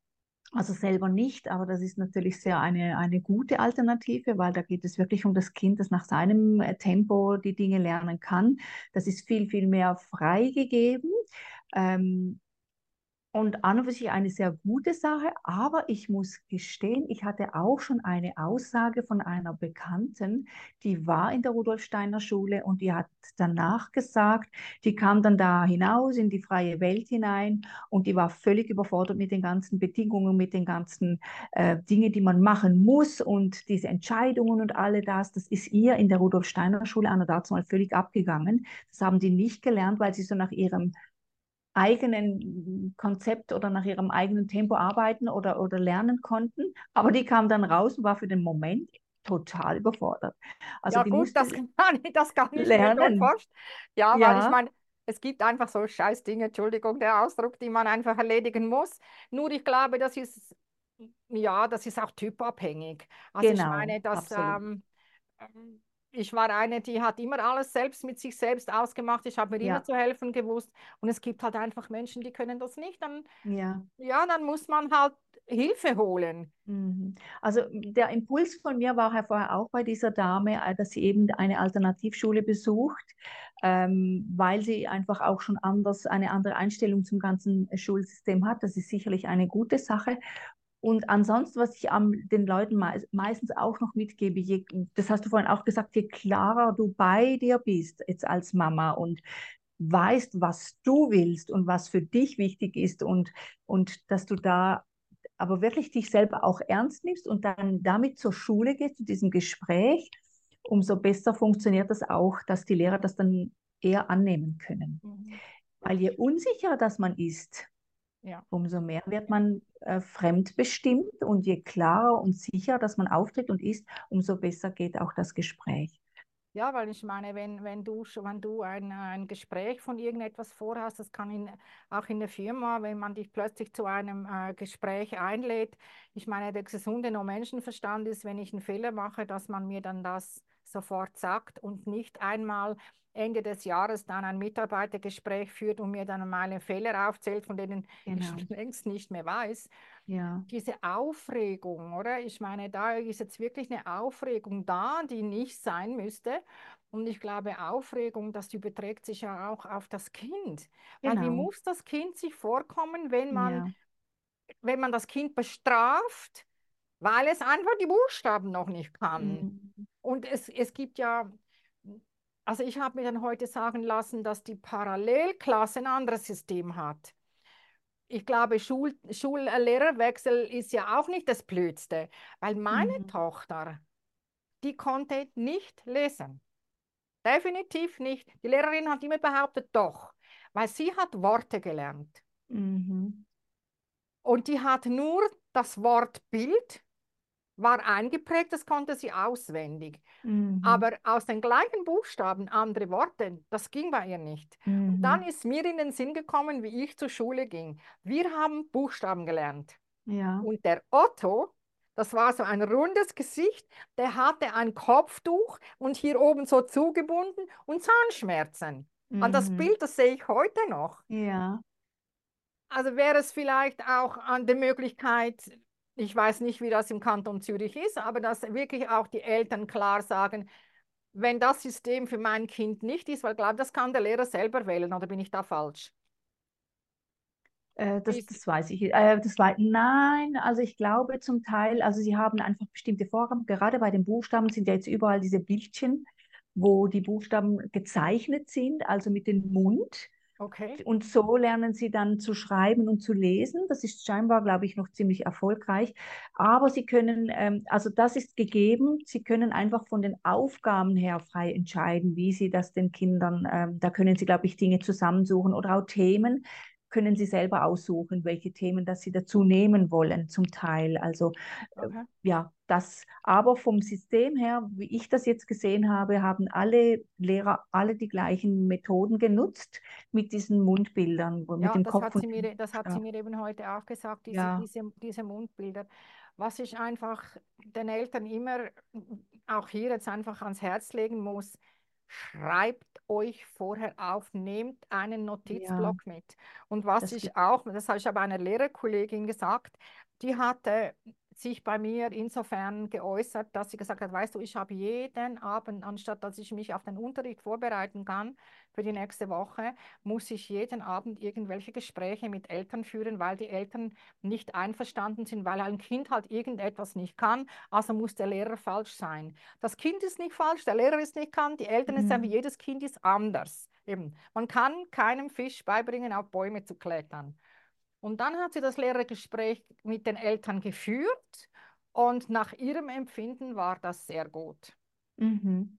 [SPEAKER 2] also selber nicht, aber das ist natürlich sehr eine, eine gute Alternative, weil da geht es wirklich um das Kind, das nach seinem äh, Tempo die Dinge lernen kann. Das ist viel, viel mehr freigegeben. Ähm, und an und für sich eine sehr gute Sache, aber ich muss gestehen, ich hatte auch schon eine Aussage von einer Bekannten, die war in der Rudolf Steiner Schule und die hat danach gesagt, die kam dann da hinaus in die freie Welt hinein und die war völlig überfordert mit den ganzen Bedingungen, mit den ganzen äh, Dingen, die man machen muss und diese Entscheidungen und alle das, das ist ihr in der Rudolf Steiner Schule an dazu mal völlig abgegangen. Das haben die nicht gelernt, weil sie so nach ihrem eigenen Konzept oder nach ihrem eigenen Tempo arbeiten oder, oder lernen konnten. Aber die kam dann raus und war für den Moment total überfordert.
[SPEAKER 1] Also ja gut, das kann, ich, das kann ich
[SPEAKER 2] lernen.
[SPEAKER 1] mir Ja, ja, weil ich meine, es gibt einfach so scheiß Dinge, Entschuldigung, der Ausdruck, die man einfach erledigen muss. Nur ich glaube, das ist, ja, das ist auch typabhängig. Also genau, ich meine, dass ähm, ich war eine, die hat immer alles selbst mit sich selbst ausgemacht. Ich habe mir ja. immer zu helfen gewusst. Und es gibt halt einfach Menschen, die können das nicht. Dann,
[SPEAKER 2] ja.
[SPEAKER 1] ja, dann muss man halt Hilfe holen.
[SPEAKER 2] Mhm. Also der Impuls von mir war ja vorher auch bei dieser Dame, äh, dass sie eben eine Alternativschule besucht, ähm, weil sie einfach auch schon anders eine andere Einstellung zum ganzen Schulsystem hat. Das ist sicherlich eine gute Sache. Und ansonsten, was ich am, den Leuten me meistens auch noch mitgebe, je, das hast du vorhin auch gesagt, je klarer du bei dir bist, jetzt als Mama und weißt, was du willst und was für dich wichtig ist und, und dass du da aber wirklich dich selber auch ernst nimmst und dann damit zur Schule gehst, zu diesem Gespräch, umso besser funktioniert das auch, dass die Lehrer das dann eher annehmen können. Mhm. Weil je unsicherer das man ist, ja. Umso mehr wird man äh, fremdbestimmt und je klarer und sicher, dass man auftritt und ist, umso besser geht auch das Gespräch.
[SPEAKER 1] Ja, weil ich meine, wenn, wenn du, wenn du ein, ein Gespräch von irgendetwas vorhast, das kann in, auch in der Firma, wenn man dich plötzlich zu einem äh, Gespräch einlädt. Ich meine, der gesunde No Menschenverstand ist, wenn ich einen Fehler mache, dass man mir dann das sofort sagt und nicht einmal Ende des Jahres dann ein Mitarbeitergespräch führt und mir dann meine Fehler aufzählt, von denen genau. ich längst nicht mehr weiß.
[SPEAKER 2] Ja.
[SPEAKER 1] Diese Aufregung, oder? Ich meine, da ist jetzt wirklich eine Aufregung da, die nicht sein müsste. Und ich glaube, Aufregung, das überträgt sich ja auch auf das Kind. Genau. Weil wie genau. muss das Kind sich vorkommen, wenn man, ja. wenn man das Kind bestraft, weil es einfach die Buchstaben noch nicht kann. Mhm. Und es, es gibt ja, also ich habe mir dann heute sagen lassen, dass die Parallelklasse ein anderes System hat. ich glaube, Schul Schullehrerwechsel ist ja auch nicht das Blödste, weil meine
[SPEAKER 2] Mhm.
[SPEAKER 1] Tochter, die konnte nicht lesen. Definitiv nicht. Die Lehrerin hat immer behauptet, doch, weil sie hat Worte gelernt.
[SPEAKER 2] Mhm.
[SPEAKER 1] Und die hat nur das Wort Bild, war eingeprägt, das konnte sie auswendig.
[SPEAKER 2] Mhm.
[SPEAKER 1] Aber aus den gleichen Buchstaben andere Worte, das ging bei ihr nicht. Und dann
[SPEAKER 2] Mhm.
[SPEAKER 1] ist mir in den Sinn gekommen, wie ich zur Schule ging. Wir haben Buchstaben gelernt.
[SPEAKER 2] Ja.
[SPEAKER 1] Und der Otto, das war so ein rundes Gesicht, der hatte ein Kopftuch und hier oben so zugebunden und Zahnschmerzen. An das
[SPEAKER 2] Mhm.
[SPEAKER 1] Bild, das sehe ich heute noch.
[SPEAKER 2] Ja.
[SPEAKER 1] Also wäre es vielleicht auch an der Möglichkeit, ich weiß nicht, wie das im Kanton Zürich ist, aber dass wirklich auch die Eltern klar sagen, wenn das System für mein Kind nicht ist, weil ich glaube, das kann der Lehrer selber wählen, oder bin ich da falsch?
[SPEAKER 2] Äh, das, das weiß ich. Äh, das war, nein, also ich glaube zum Teil, also sie haben einfach bestimmte Vorgaben. Gerade bei den Buchstaben sind ja jetzt überall diese Bildchen, wo die Buchstaben gezeichnet sind, also mit dem Mund.
[SPEAKER 1] Okay,
[SPEAKER 2] Und so lernen sie dann zu schreiben und zu lesen. Das ist scheinbar, glaube ich, noch ziemlich erfolgreich. Aber sie können, ähm, also das ist gegeben, sie können einfach von den Aufgaben her frei entscheiden, wie sie das den Kindern, ähm, da können sie, glaube ich, Dinge zusammensuchen oder auch Themen können sie selber aussuchen, welche Themen das sie dazu nehmen wollen, zum Teil. Also äh,
[SPEAKER 1] okay.
[SPEAKER 2] ja, das, aber vom System her, wie ich das jetzt gesehen habe, haben alle Lehrer alle die gleichen Methoden genutzt mit diesen Mundbildern, mit
[SPEAKER 1] Ja,
[SPEAKER 2] dem
[SPEAKER 1] das
[SPEAKER 2] Kopf
[SPEAKER 1] hat sie mir, das hat sie
[SPEAKER 2] Buchstaben.
[SPEAKER 1] mir eben heute auch gesagt, diese,
[SPEAKER 2] Ja,
[SPEAKER 1] diese, diese Mundbilder. Was ich einfach den Eltern immer, auch hier jetzt einfach ans Herz legen muss, schreibt euch vorher auf, nehmt einen
[SPEAKER 2] ja,
[SPEAKER 1] Notizblock mit. Und was
[SPEAKER 2] das
[SPEAKER 1] ich auch, das habe ich aber einer Lehrerkollegin gesagt, die hatte sich bei mir insofern geäußert, dass sie gesagt hat, weißt du, ich habe jeden Abend, anstatt dass ich mich auf den Unterricht vorbereiten kann für die nächste Woche, muss ich jeden Abend irgendwelche Gespräche mit Eltern führen, weil die Eltern nicht einverstanden sind, weil ein Kind halt irgendetwas nicht kann, also muss der Lehrer falsch sein. Das Kind ist nicht falsch, der Lehrer ist nicht kann, die Eltern ist einfach,
[SPEAKER 2] Mhm.
[SPEAKER 1] jedes Kind ist anders. Eben. Man kann keinem Fisch beibringen, auf Bäume zu klettern. Und dann hat sie das Lehrergespräch mit den Eltern geführt und nach ihrem Empfinden war das sehr gut.
[SPEAKER 2] Mhm.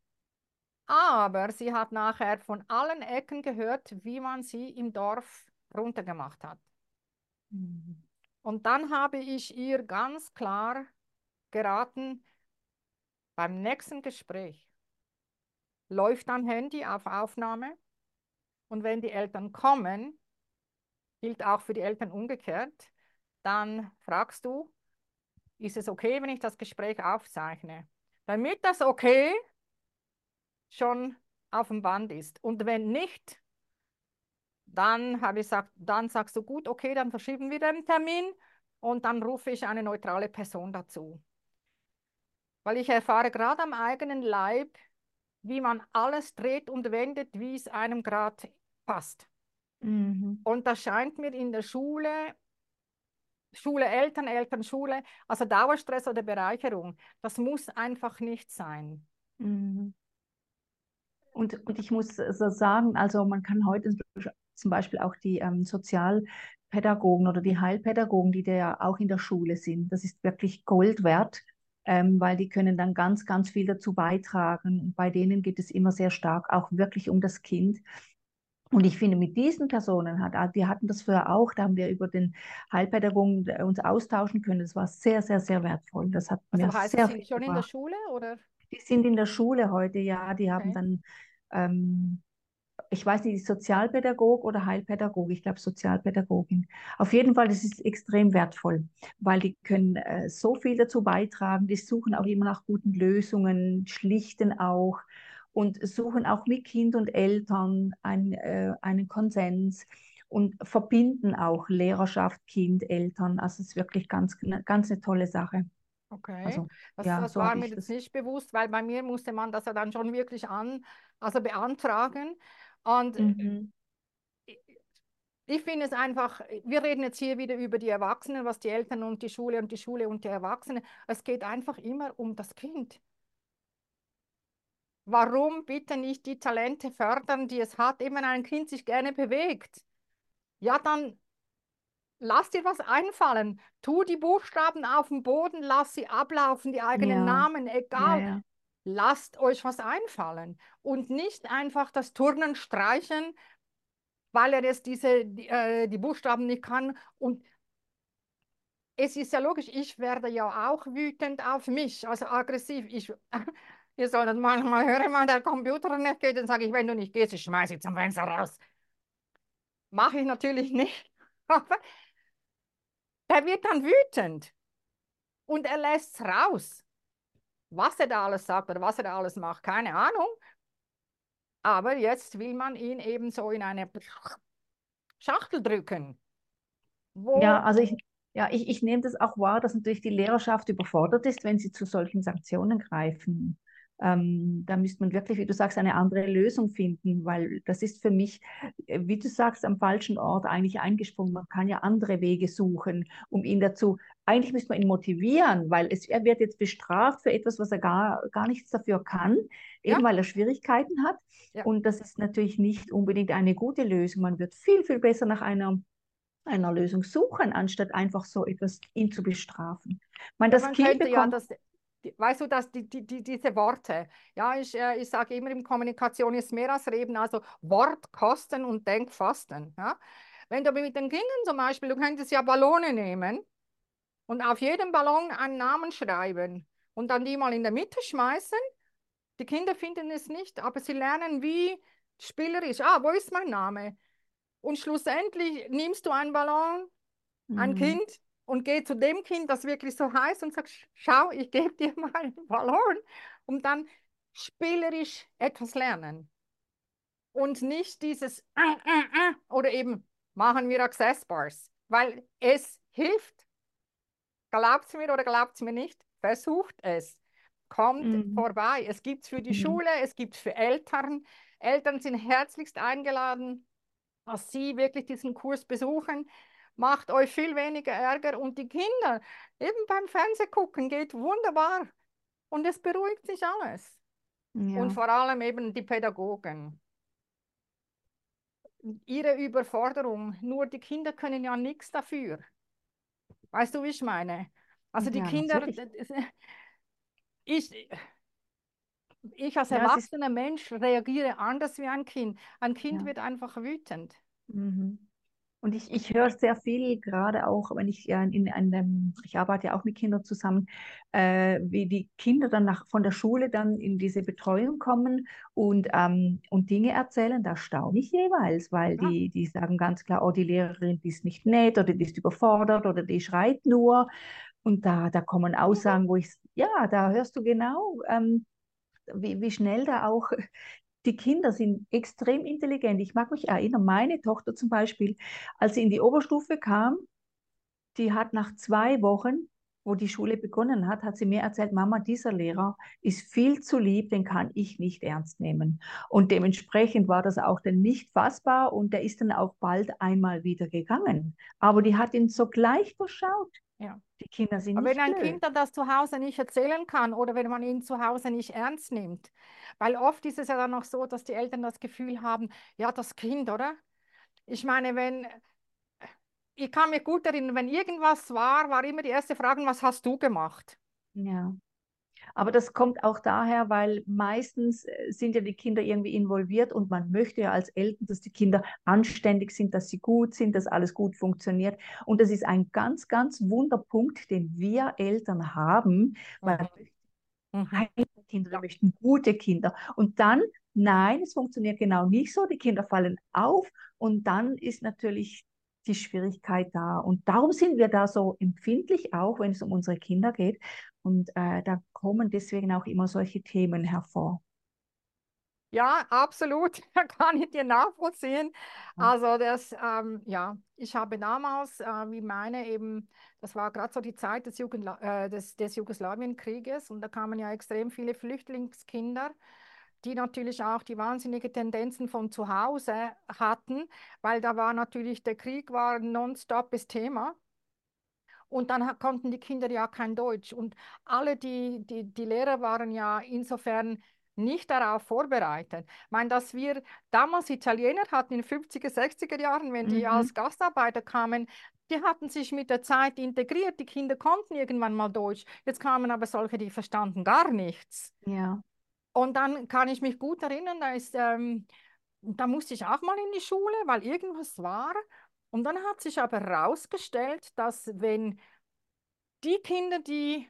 [SPEAKER 1] Aber sie hat nachher von allen Ecken gehört, wie man sie im Dorf runtergemacht hat.
[SPEAKER 2] Mhm.
[SPEAKER 1] Und dann habe ich ihr ganz klar geraten, beim nächsten Gespräch läuft dein Handy auf Aufnahme und wenn die Eltern kommen, gilt auch für die Eltern umgekehrt, dann fragst du, ist es okay, wenn ich das Gespräch aufzeichne? Damit das okay schon auf dem Band ist. Und wenn nicht, dann habe ich gesagt, dann sagst du gut, okay, dann verschieben wir den Termin und dann rufe ich eine neutrale Person dazu. Weil ich erfahre gerade am eigenen Leib, wie man alles dreht und wendet, wie es einem gerade passt.
[SPEAKER 2] Mhm.
[SPEAKER 1] Und das scheint mir in der Schule, Schule, Eltern, Eltern, Schule, also Dauerstress oder Bereicherung, das muss einfach nicht sein.
[SPEAKER 2] Mhm. Und, und ich muss so sagen, also man kann heute zum Beispiel auch die ähm, Sozialpädagogen oder die Heilpädagogen, die da ja auch in der Schule sind, das ist wirklich Gold wert, ähm, weil die können dann ganz, ganz viel dazu beitragen. Und bei denen geht es immer sehr stark auch wirklich um das Kind. Und ich finde, mit diesen Personen hat, wir hatten das früher auch, da haben wir über den Heilpädagogen äh, uns austauschen können. Das war sehr, sehr, sehr wertvoll. Das hat
[SPEAKER 1] Also
[SPEAKER 2] mir
[SPEAKER 1] heißt
[SPEAKER 2] sehr
[SPEAKER 1] sind schon in der
[SPEAKER 2] gebracht.
[SPEAKER 1] Schule oder?
[SPEAKER 2] Die sind in der Schule heute, ja, die haben
[SPEAKER 1] Okay.
[SPEAKER 2] dann, ähm, ich weiß nicht, Sozialpädagog oder Heilpädagog, ich glaube Sozialpädagogin. Auf jeden Fall, das ist extrem wertvoll, weil die können äh, so viel dazu beitragen, die suchen auch immer nach guten Lösungen, schlichten auch und suchen auch mit Kind und Eltern ein, äh, einen Konsens und verbinden auch Lehrerschaft, Kind, Eltern. Also es ist wirklich ganz, ganz eine tolle Sache.
[SPEAKER 1] Okay,
[SPEAKER 2] Also
[SPEAKER 1] das,
[SPEAKER 2] ja,
[SPEAKER 1] das
[SPEAKER 2] so
[SPEAKER 1] war mir jetzt
[SPEAKER 2] das.
[SPEAKER 1] nicht bewusst, weil bei mir musste man das ja dann schon wirklich an, also beantragen. Und
[SPEAKER 2] Mhm.
[SPEAKER 1] ich, ich finde es einfach, wir reden jetzt hier wieder über die Erwachsenen, was die Eltern und die Schule und die Schule und die Erwachsenen. Es geht einfach immer um das Kind. Warum bitte nicht die Talente fördern, die es hat, eben ein Kind sich gerne bewegt? Ja, dann lass dir was einfallen. Tu die Buchstaben auf dem Boden, lass sie ablaufen, die eigenen
[SPEAKER 2] Ja,
[SPEAKER 1] Namen,
[SPEAKER 2] ja,
[SPEAKER 1] egal.
[SPEAKER 2] ja.
[SPEAKER 1] Lasst euch was einfallen und nicht einfach das Turnen streichen, weil er jetzt diese, die, äh, die Buchstaben nicht kann. Und es ist ja logisch, ich werde ja auch wütend auf mich, also aggressiv. Ich, ihr solltet manchmal hören, wenn der Computer nicht geht, dann sage ich, wenn du nicht gehst, ich schmeiße dich zum Fenster raus. Mache ich natürlich nicht. Aber der wird dann wütend und er lässt es raus. Was er da alles sagt oder was er da alles macht, keine Ahnung. Aber jetzt will man ihn eben so in eine Schachtel drücken,
[SPEAKER 2] Ja, also ich, ja, ich, ich nehme das auch wahr, dass natürlich die Lehrerschaft überfordert ist, wenn sie zu solchen Sanktionen greifen. Ähm, da müsste man wirklich, wie du sagst, eine andere Lösung finden, weil das ist für mich, äh, wie du sagst, am falschen Ort eigentlich eingesprungen. Man kann ja andere Wege suchen, um ihn dazu, eigentlich müsste man ihn motivieren, weil es, er wird jetzt bestraft für etwas, was er gar, gar nichts dafür kann, eben
[SPEAKER 1] ja,
[SPEAKER 2] weil er Schwierigkeiten hat.
[SPEAKER 1] ja.
[SPEAKER 2] Und das ist natürlich nicht unbedingt eine gute Lösung. Man wird viel, viel besser nach einer einer Lösung suchen, anstatt einfach so etwas ihn zu bestrafen. Ich meine,
[SPEAKER 1] Ja,
[SPEAKER 2] das
[SPEAKER 1] man
[SPEAKER 2] Kind
[SPEAKER 1] könnte ja
[SPEAKER 2] bekommt,
[SPEAKER 1] das, weißt du, dass die, die, die, diese Worte, ja, ich, äh, ich sage immer, in Kommunikation ist mehr als Reden, also Wort, Kosten und Denkfasten. Ja? Wenn du mit den Kindern zum Beispiel, du könntest ja Ballone nehmen und auf jedem Ballon einen Namen schreiben und dann die mal in der Mitte schmeißen. Die Kinder finden es nicht, aber sie lernen, wie spielerisch, ah, wo ist mein Name? Und schlussendlich nimmst du einen Ballon, ein
[SPEAKER 2] Mhm.
[SPEAKER 1] Kind und geh zu dem Kind, das wirklich so heißt und sagst, schau, ich gebe dir mal einen Ballon, um dann spielerisch etwas lernen. Und nicht dieses äh, äh, äh, oder eben machen wir Access Bars, weil es hilft. Glaubt es mir oder glaubt es mir nicht, versucht es. Kommt
[SPEAKER 2] Mhm.
[SPEAKER 1] vorbei. Es gibt es für die
[SPEAKER 2] Mhm.
[SPEAKER 1] Schule, es gibt es für Eltern. Eltern sind herzlichst eingeladen, dass sie wirklich diesen Kurs besuchen. Macht euch viel weniger Ärger und die Kinder eben beim Fernsehgucken geht wunderbar und es beruhigt sich alles. Und
[SPEAKER 2] Ja,
[SPEAKER 1] vor allem eben die Pädagogen. Ihre Überforderung, nur die Kinder können ja nichts dafür. Weißt du, wie ich meine? Also die
[SPEAKER 2] ja,
[SPEAKER 1] Kinder,
[SPEAKER 2] natürlich.
[SPEAKER 1] ich, ich als
[SPEAKER 2] Ja,
[SPEAKER 1] erwachsener Mensch reagiere anders wie ein Kind. Ein Kind wird einfach wütend.
[SPEAKER 2] Mhm. Und ich, ich höre sehr viel, gerade auch, wenn ich ja in einem, ich arbeite ja auch mit Kindern zusammen, äh, wie die Kinder dann nach, von der Schule dann in diese Betreuung kommen und, ähm, und Dinge erzählen. Da staune ich jeweils, weil
[SPEAKER 1] Ja.
[SPEAKER 2] die, die sagen ganz klar, oh, die Lehrerin, die ist nicht nett oder die ist überfordert oder die schreit nur. Und da, da kommen Aussagen, wo ich, ja, da hörst du genau, ähm, wie, wie schnell da auch die Kinder sind extrem intelligent. Ich mag mich erinnern, meine Tochter zum Beispiel, als sie in die Oberstufe kam, die hat nach zwei Wochen, wo die Schule begonnen hat, hat sie mir erzählt, Mama, dieser Lehrer ist viel zu lieb, den kann ich nicht ernst nehmen. Und dementsprechend war das auch dann nicht fassbar und der ist dann auch bald einmal wieder gegangen. Aber die hat ihn sogleich durchschaut.
[SPEAKER 1] Ja.
[SPEAKER 2] Die Kinder sind
[SPEAKER 1] Aber wenn ein
[SPEAKER 2] blöd.
[SPEAKER 1] Kind dann das zu Hause nicht erzählen kann oder wenn man ihn zu Hause nicht ernst nimmt, weil oft ist es ja dann noch so, dass die Eltern das Gefühl haben, ja, das Kind, oder? Ich meine, wenn, ich kann mich gut erinnern, wenn irgendwas war, war immer die erste Frage, was hast du gemacht?
[SPEAKER 2] Ja. Aber das kommt auch daher, weil meistens äh, sind ja die Kinder irgendwie involviert und man möchte ja als Eltern, dass die Kinder anständig sind, dass sie gut sind, dass alles gut funktioniert. Und das ist ein ganz, ganz Wunderpunkt, den wir Eltern haben, weil
[SPEAKER 1] Mhm. Mhm.
[SPEAKER 2] Kinder, wir möchten gute Kinder. Und dann, nein, es funktioniert genau nicht so. Die Kinder fallen auf und dann ist natürlich die Schwierigkeit da. Und darum sind wir da so empfindlich, auch wenn es um unsere Kinder geht. Und äh, da kommen deswegen auch immer solche Themen hervor.
[SPEAKER 1] Ja, absolut, kann ich dir nachvollziehen. Also das, ähm, ja, ich habe damals, äh, wie meine eben, das war gerade so die Zeit des, Jugend, äh, des, des Jugoslawienkrieges und da kamen ja extrem viele Flüchtlingskinder, die natürlich auch die wahnsinnige Tendenzen von zu Hause hatten, weil da war natürlich, der Krieg war nonstopes Thema. Und dann konnten die Kinder ja kein Deutsch. Und alle die, die, die Lehrer waren ja insofern nicht darauf vorbereitet. Ich meine, dass wir damals Italiener hatten in den 50er, 60er Jahren, wenn die
[SPEAKER 2] Mhm.
[SPEAKER 1] als Gastarbeiter kamen, die hatten sich mit der Zeit integriert. Die Kinder konnten irgendwann mal Deutsch. Jetzt kamen aber solche, die verstanden gar nichts.
[SPEAKER 2] Ja.
[SPEAKER 1] Und dann kann ich mich gut erinnern, da ist, ähm, da musste ich auch mal in die Schule, weil irgendwas war. Und dann hat sich aber herausgestellt, dass wenn die Kinder, die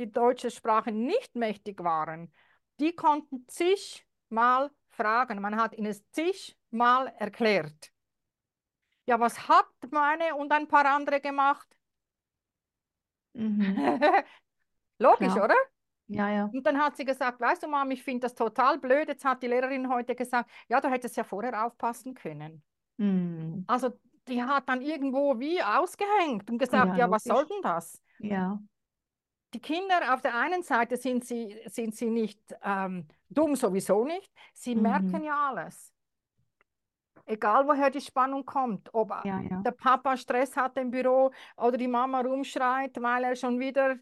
[SPEAKER 1] die deutsche Sprache nicht mächtig waren, die konnten zigmal fragen. Man hat ihnen zigmal erklärt. Ja, was hat meine und ein paar andere gemacht?
[SPEAKER 2] Mhm.
[SPEAKER 1] Logisch,
[SPEAKER 2] Klar.
[SPEAKER 1] oder?
[SPEAKER 2] Ja, ja.
[SPEAKER 1] Und dann hat sie gesagt, weißt du, Mom, ich finde das total blöd. Jetzt hat die Lehrerin heute gesagt, ja, du hättest ja vorher aufpassen können.
[SPEAKER 2] Mhm.
[SPEAKER 1] Also die hat dann irgendwo wie ausgehängt und gesagt,
[SPEAKER 2] Ja,
[SPEAKER 1] ja, was soll denn das?
[SPEAKER 2] Ja.
[SPEAKER 1] Die Kinder auf der einen Seite sind sie, sind sie nicht ähm, dumm, sowieso nicht. Sie
[SPEAKER 2] Mhm.
[SPEAKER 1] merken ja alles. Egal woher die Spannung kommt, ob
[SPEAKER 2] Ja, ja.
[SPEAKER 1] der Papa Stress hat im Büro oder die Mama rumschreit, weil er schon wieder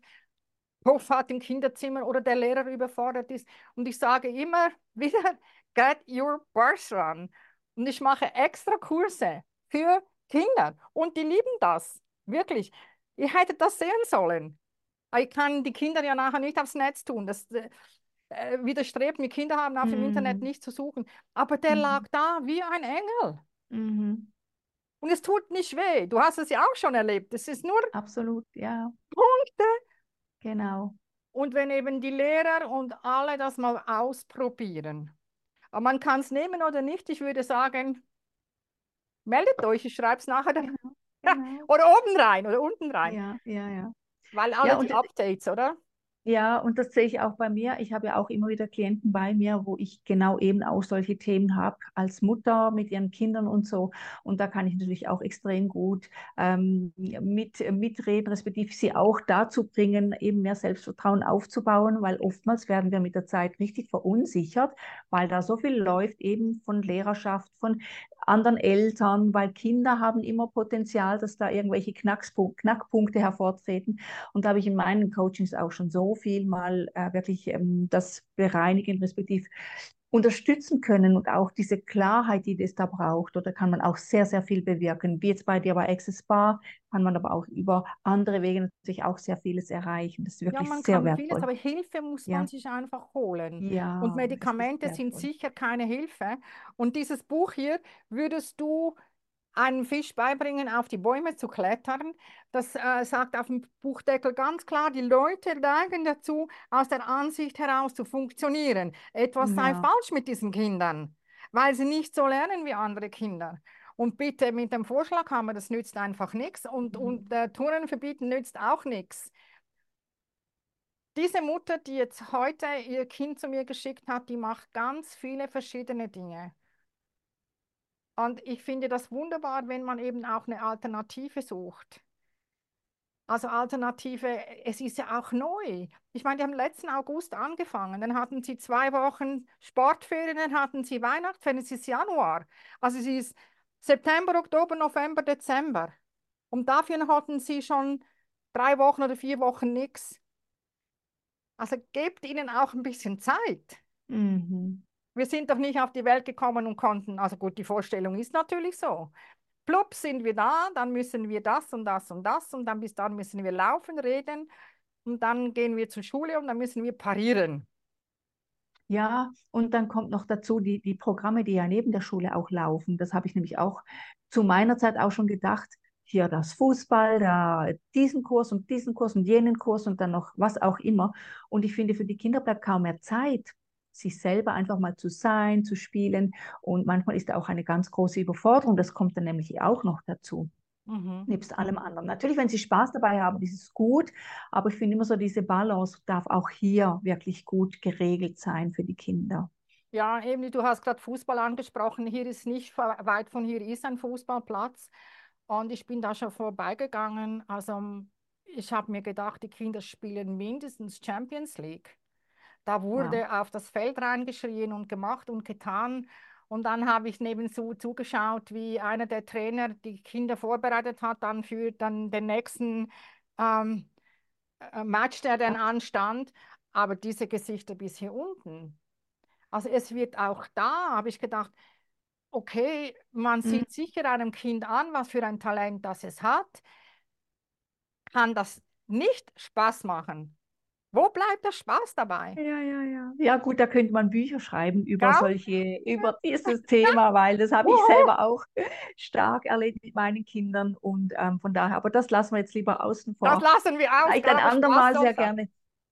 [SPEAKER 1] Hat im Kinderzimmer oder der Lehrer überfordert ist. Und ich sage immer wieder, get your bars run. Und ich mache extra Kurse für Kinder und die lieben das. Wirklich. Ihr hättet das sehen sollen. Ich kann die Kinder ja nachher nicht aufs Netz tun. Das äh, widerstrebt mir. Kinder haben auf dem Internet
[SPEAKER 2] Mhm.
[SPEAKER 1] nicht zu suchen. Aber der
[SPEAKER 2] Mhm.
[SPEAKER 1] lag da wie ein Engel.
[SPEAKER 2] Mhm.
[SPEAKER 1] Und es tut nicht weh. Du hast es ja auch schon erlebt. Es ist nur
[SPEAKER 2] Absolut, ja,
[SPEAKER 1] Punkte.
[SPEAKER 2] Genau.
[SPEAKER 1] Und wenn eben die Lehrer und alle das mal ausprobieren. Aber man kann es nehmen oder nicht. Ich würde sagen, meldet euch, ich schreibe es nachher
[SPEAKER 2] Genau, genau.
[SPEAKER 1] oder oben rein oder unten rein.
[SPEAKER 2] Ja, ja, ja.
[SPEAKER 1] Weil alle
[SPEAKER 2] Ja,
[SPEAKER 1] die Updates, oder?
[SPEAKER 2] Ja, und das sehe ich auch bei mir. Ich habe ja auch immer wieder Klienten bei mir, wo ich genau eben auch solche Themen habe, als Mutter mit ihren Kindern und so. Und da kann ich natürlich auch extrem gut ähm, mit, mitreden, respektive sie auch dazu bringen, eben mehr Selbstvertrauen aufzubauen, weil oftmals werden wir mit der Zeit richtig verunsichert, weil da so viel läuft, eben von Lehrerschaft, von anderen Eltern, weil Kinder haben immer Potenzial, dass da irgendwelche Knackspunkte, Knackpunkte hervortreten. Und da habe ich in meinen Coachings auch schon so viel mal äh, wirklich ähm, das bereinigen, respektive unterstützen können und auch diese Klarheit, die das da braucht. Oder kann man auch sehr, sehr viel bewirken. Wie jetzt bei dir bei Access Bar, kann man aber auch über andere Wege natürlich auch sehr vieles erreichen. Das ist
[SPEAKER 1] Ja,
[SPEAKER 2] wirklich
[SPEAKER 1] man
[SPEAKER 2] sehr
[SPEAKER 1] kann vieles,
[SPEAKER 2] wertvoll.
[SPEAKER 1] aber Hilfe muss
[SPEAKER 2] Ja.
[SPEAKER 1] man sich einfach holen.
[SPEAKER 2] Ja,
[SPEAKER 1] Und Medikamente sind sicher keine Hilfe. Und dieses Buch hier würdest du einem Fisch beibringen, auf die Bäume zu klettern. Das äh, sagt auf dem Buchdeckel ganz klar, die Leute neigen dazu, aus der Ansicht heraus zu funktionieren. Etwas sei
[SPEAKER 2] Ja.
[SPEAKER 1] falsch mit diesen Kindern, weil sie nicht so lernen wie andere Kinder. Und bitte mit dem Vorschlaghammer, das nützt einfach nichts. Und,
[SPEAKER 2] Mhm.
[SPEAKER 1] und äh, Turnen verbieten nützt auch nichts. Diese Mutter, die jetzt heute ihr Kind zu mir geschickt hat, die macht ganz viele verschiedene Dinge. Und ich finde das wunderbar, wenn man eben auch eine Alternative sucht. Also Alternative, es ist ja auch neu. Ich meine, die haben letzten August angefangen, dann hatten sie zwei Wochen Sportferien, dann hatten sie Weihnachtsferien, es ist Januar. Also es ist September, Oktober, November, Dezember. Und dafür hatten sie schon drei Wochen oder vier Wochen nichts. Also gebt ihnen auch ein bisschen Zeit.
[SPEAKER 2] Mhm.
[SPEAKER 1] Wir sind doch nicht auf die Welt gekommen und konnten, also gut, die Vorstellung ist natürlich so. Plupp sind wir da, dann müssen wir das und das und das und dann bis dann müssen wir laufen, reden und dann gehen wir zur Schule und dann müssen wir parieren.
[SPEAKER 2] Ja, und dann kommt noch dazu die, die Programme, die ja neben der Schule auch laufen. Das habe ich nämlich auch zu meiner Zeit auch schon gedacht. Hier das Fußball, da diesen Kurs und diesen Kurs und jenen Kurs und dann noch was auch immer. Und ich finde, für die Kinder bleibt kaum mehr Zeit, sich selber einfach mal zu sein, zu spielen. Und manchmal ist da auch eine ganz große Überforderung. Das kommt dann nämlich auch noch dazu
[SPEAKER 1] Mhm.
[SPEAKER 2] nebst allem anderen. Natürlich, wenn sie Spaß dabei haben, ist es gut, aber ich finde immer so, diese Balance darf auch hier wirklich gut geregelt sein für die Kinder.
[SPEAKER 1] Ja, eben, du hast gerade Fußball angesprochen. Hier ist nicht weit von hier ist ein Fußballplatz. Und ich bin da schon vorbeigegangen. Also ich habe mir gedacht, die Kinder spielen mindestens Champions League. Da wurde auf das Feld reingeschrien und gemacht und getan. Und dann habe ich nebenzu zugeschaut, wie einer der Trainer die Kinder vorbereitet hat, dann für dann den nächsten ähm, äh, Match, der dann anstand. Aber diese Gesichter bis hier unten, Also es wird auch da, habe ich gedacht, okay, man
[SPEAKER 2] Mhm.
[SPEAKER 1] sieht sicher einem Kind an, was für ein Talent das es hat. Kann das nicht Spaß machen? Wo bleibt der Spaß dabei?
[SPEAKER 2] Ja, ja, ja. Ja, gut, da könnte man Bücher schreiben über
[SPEAKER 1] Gell?
[SPEAKER 2] solche, über dieses Thema, weil das habe ich selber auch stark erlebt mit meinen Kindern und ähm, von daher, aber das lassen wir jetzt lieber außen
[SPEAKER 1] Das
[SPEAKER 2] vor.
[SPEAKER 1] lassen wir aus.
[SPEAKER 2] Vielleicht ein andermal sehr gerne,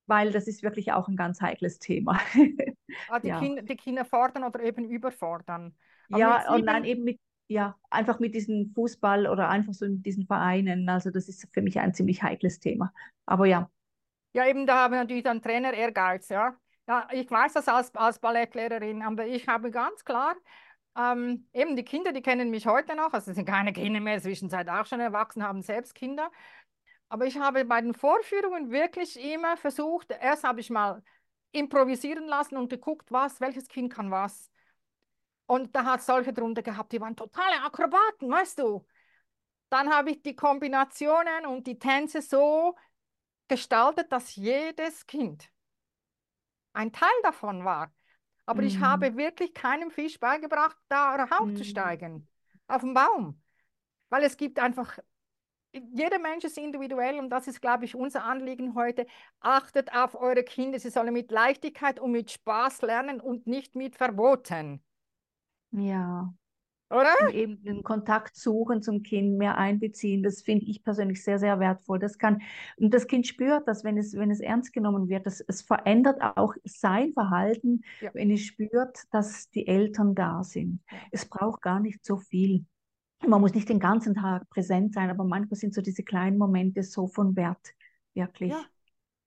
[SPEAKER 2] weil das ist wirklich auch ein ganz heikles Thema.
[SPEAKER 1] Ah, Die,
[SPEAKER 2] Ja.
[SPEAKER 1] Kinder, die Kinder fordern oder eben überfordern. Aber
[SPEAKER 2] Ja, und
[SPEAKER 1] sieben-
[SPEAKER 2] eben mit, ja, einfach mit diesem Fußball oder einfach so mit diesen Vereinen. Also das ist für mich ein ziemlich heikles Thema. Aber ja,
[SPEAKER 1] Ja, eben da haben wir natürlich dann Trainer Ehrgeiz, ja. Ja, ich weiß das als, als Ballettlehrerin, aber ich habe ganz klar, ähm, eben die Kinder, die kennen mich heute noch, also sind keine Kinder mehr, zwischenzeit auch schon erwachsen, haben selbst Kinder. Aber ich habe bei den Vorführungen wirklich immer versucht, erst habe ich mal improvisieren lassen und geguckt, was, welches Kind kann was. Und da hat es solche drunter gehabt, die waren totale Akrobaten, weißt du. Dann habe ich die Kombinationen und die Tänze so gestaltet, dass jedes Kind ein Teil davon war. Aber ich
[SPEAKER 2] Mhm.
[SPEAKER 1] habe wirklich keinem Fisch beigebracht, da
[SPEAKER 2] Mhm.
[SPEAKER 1] raufzusteigen, auf den Baum. Weil es gibt einfach, jeder Mensch ist individuell und das ist, glaube ich, unser Anliegen heute. Achtet auf eure Kinder, sie sollen mit Leichtigkeit und mit Spaß lernen und nicht mit Verboten.
[SPEAKER 2] ja.
[SPEAKER 1] Oder?
[SPEAKER 2] Und eben den Kontakt suchen zum Kind, mehr einbeziehen, das finde ich persönlich sehr, sehr wertvoll. Das kann, und das Kind spürt das, wenn es, wenn es ernst genommen wird. Das, es verändert auch sein Verhalten,
[SPEAKER 1] Ja.
[SPEAKER 2] wenn es spürt, dass die Eltern da sind.
[SPEAKER 1] Ja.
[SPEAKER 2] Es braucht gar nicht so viel. Man muss nicht den ganzen Tag präsent sein, aber manchmal sind so diese kleinen Momente so von Wert, wirklich.
[SPEAKER 1] Ja,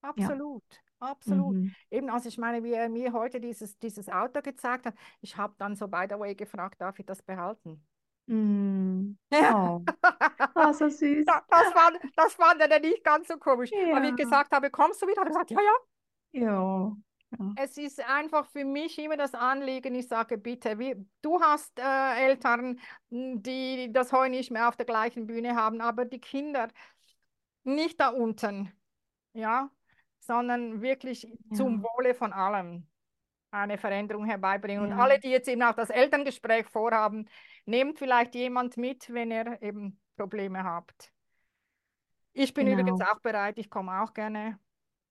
[SPEAKER 1] absolut. Absolut.
[SPEAKER 2] Mhm.
[SPEAKER 1] Eben, als ich meine, wie er mir heute dieses, dieses Auto gezeigt hat, ich habe dann so by the way gefragt, darf ich das behalten?
[SPEAKER 2] Mhm.
[SPEAKER 1] Ja.
[SPEAKER 2] Oh. Ah, so süß.
[SPEAKER 1] Ja, das fand, das er dann nicht ganz so komisch. Aber wie
[SPEAKER 2] Ja.
[SPEAKER 1] ich gesagt habe, kommst du wieder? Hat er gesagt, ja, ja.
[SPEAKER 2] Ja. ja.
[SPEAKER 1] Es ist einfach für mich immer das Anliegen, ich sage, bitte, wie, du hast äh, Eltern, m, die das Heu nicht mehr auf der gleichen Bühne haben, aber die Kinder nicht da unten, ja, sondern wirklich zum
[SPEAKER 2] Ja.
[SPEAKER 1] Wohle von allem eine Veränderung herbeibringen. Und
[SPEAKER 2] Ja.
[SPEAKER 1] alle, die jetzt eben auch das Elterngespräch vorhaben, nehmt vielleicht jemand mit, wenn ihr eben Probleme habt. Ich bin übrigens
[SPEAKER 2] Genau.
[SPEAKER 1] auch bereit, ich komme auch gerne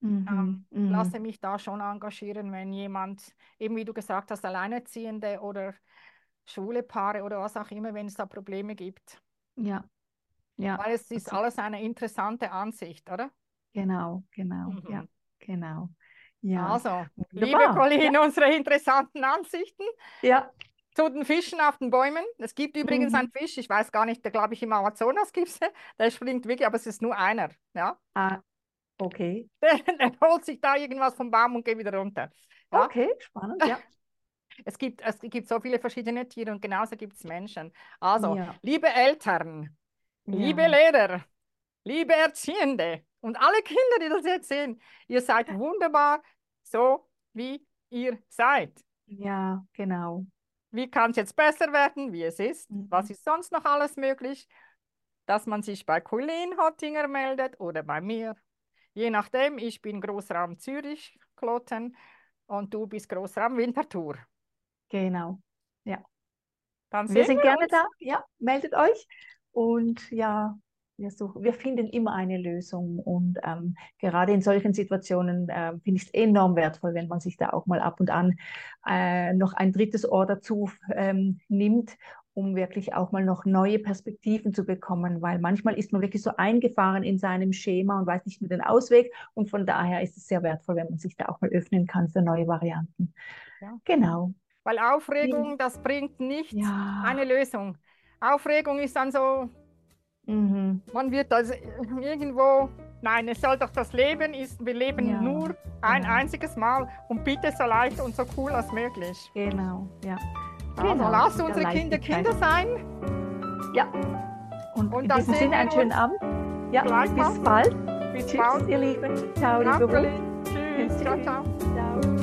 [SPEAKER 2] Mhm.
[SPEAKER 1] ähm,
[SPEAKER 2] Mhm.
[SPEAKER 1] lasse mich da schon engagieren, wenn jemand, eben wie du gesagt hast, Alleinerziehende oder schwule Paare oder was auch immer, wenn es da Probleme gibt.
[SPEAKER 2] Ja. Ja.
[SPEAKER 1] Weil es ist
[SPEAKER 2] Also,
[SPEAKER 1] alles eine interessante Ansicht, oder?
[SPEAKER 2] Genau, genau. Ja,
[SPEAKER 1] Mhm.
[SPEAKER 2] genau. Ja.
[SPEAKER 1] Also, liebe
[SPEAKER 2] Wunderbar.
[SPEAKER 1] Colleen, unsere interessanten Ansichten
[SPEAKER 2] Ja.
[SPEAKER 1] zu den Fischen auf den Bäumen. Es gibt übrigens
[SPEAKER 2] Mhm.
[SPEAKER 1] einen Fisch, ich weiß gar nicht, der glaube ich im Amazonas gibt es, der springt wirklich, aber es ist nur einer. Ja?
[SPEAKER 2] Ah, okay.
[SPEAKER 1] Der, der holt sich da irgendwas vom Baum und geht wieder runter. Ja?
[SPEAKER 2] Okay, spannend. Ja.
[SPEAKER 1] Es gibt, es gibt so viele verschiedene Tiere und genauso gibt es Menschen. Also,
[SPEAKER 2] Ja.
[SPEAKER 1] liebe Eltern, liebe
[SPEAKER 2] Ja.
[SPEAKER 1] Lehrer, liebe Erziehende und alle Kinder, die das jetzt sehen, ihr seid wunderbar, so wie ihr seid.
[SPEAKER 2] Ja, genau.
[SPEAKER 1] Wie kann es jetzt besser werden, wie es ist?
[SPEAKER 2] Mhm.
[SPEAKER 1] Was ist sonst noch alles möglich? Dass man sich bei Colleen Hottinger meldet oder bei mir. Je nachdem, ich bin Großraum Zürich, Kloten, und du bist Großraum Winterthur.
[SPEAKER 2] Genau. Ja. Wir sind
[SPEAKER 1] wir
[SPEAKER 2] gerne
[SPEAKER 1] uns.
[SPEAKER 2] da. Ja, meldet euch. Und ja, wir suchen, wir finden immer eine Lösung. Und ähm, gerade in solchen Situationen äh, finde ich es enorm wertvoll, wenn man sich da auch mal ab und an äh, noch ein drittes Ohr dazu ähm, nimmt, um wirklich auch mal noch neue Perspektiven zu bekommen. Weil manchmal ist man wirklich so eingefahren in seinem Schema und weiß nicht mehr den Ausweg. Und von daher ist es sehr wertvoll, wenn man sich da auch mal öffnen kann für neue Varianten.
[SPEAKER 1] Ja.
[SPEAKER 2] Genau.
[SPEAKER 1] Weil Aufregung, das bringt nicht
[SPEAKER 2] Ja.
[SPEAKER 1] eine Lösung. Aufregung ist dann so,
[SPEAKER 2] Mhm.
[SPEAKER 1] man wird also irgendwo, nein, es soll doch das Leben ist, wir leben
[SPEAKER 2] Ja,
[SPEAKER 1] nur ein
[SPEAKER 2] genau.
[SPEAKER 1] einziges Mal und bitte so leicht und so cool als möglich.
[SPEAKER 2] Genau, ja.
[SPEAKER 1] Also
[SPEAKER 2] Genau,
[SPEAKER 1] lasst unsere Kinder. Kinder sein.
[SPEAKER 2] Ja. Und,
[SPEAKER 1] Und
[SPEAKER 2] in
[SPEAKER 1] dann
[SPEAKER 2] diesem
[SPEAKER 1] sehen
[SPEAKER 2] Sinne einen schönen Abend. Ja, bis bald.
[SPEAKER 1] Bis
[SPEAKER 2] Tschüss,
[SPEAKER 1] bald.
[SPEAKER 2] ihr Lieben. Ciao, liebe.
[SPEAKER 1] Tschüss. Ciao, ciao.
[SPEAKER 2] Ciao.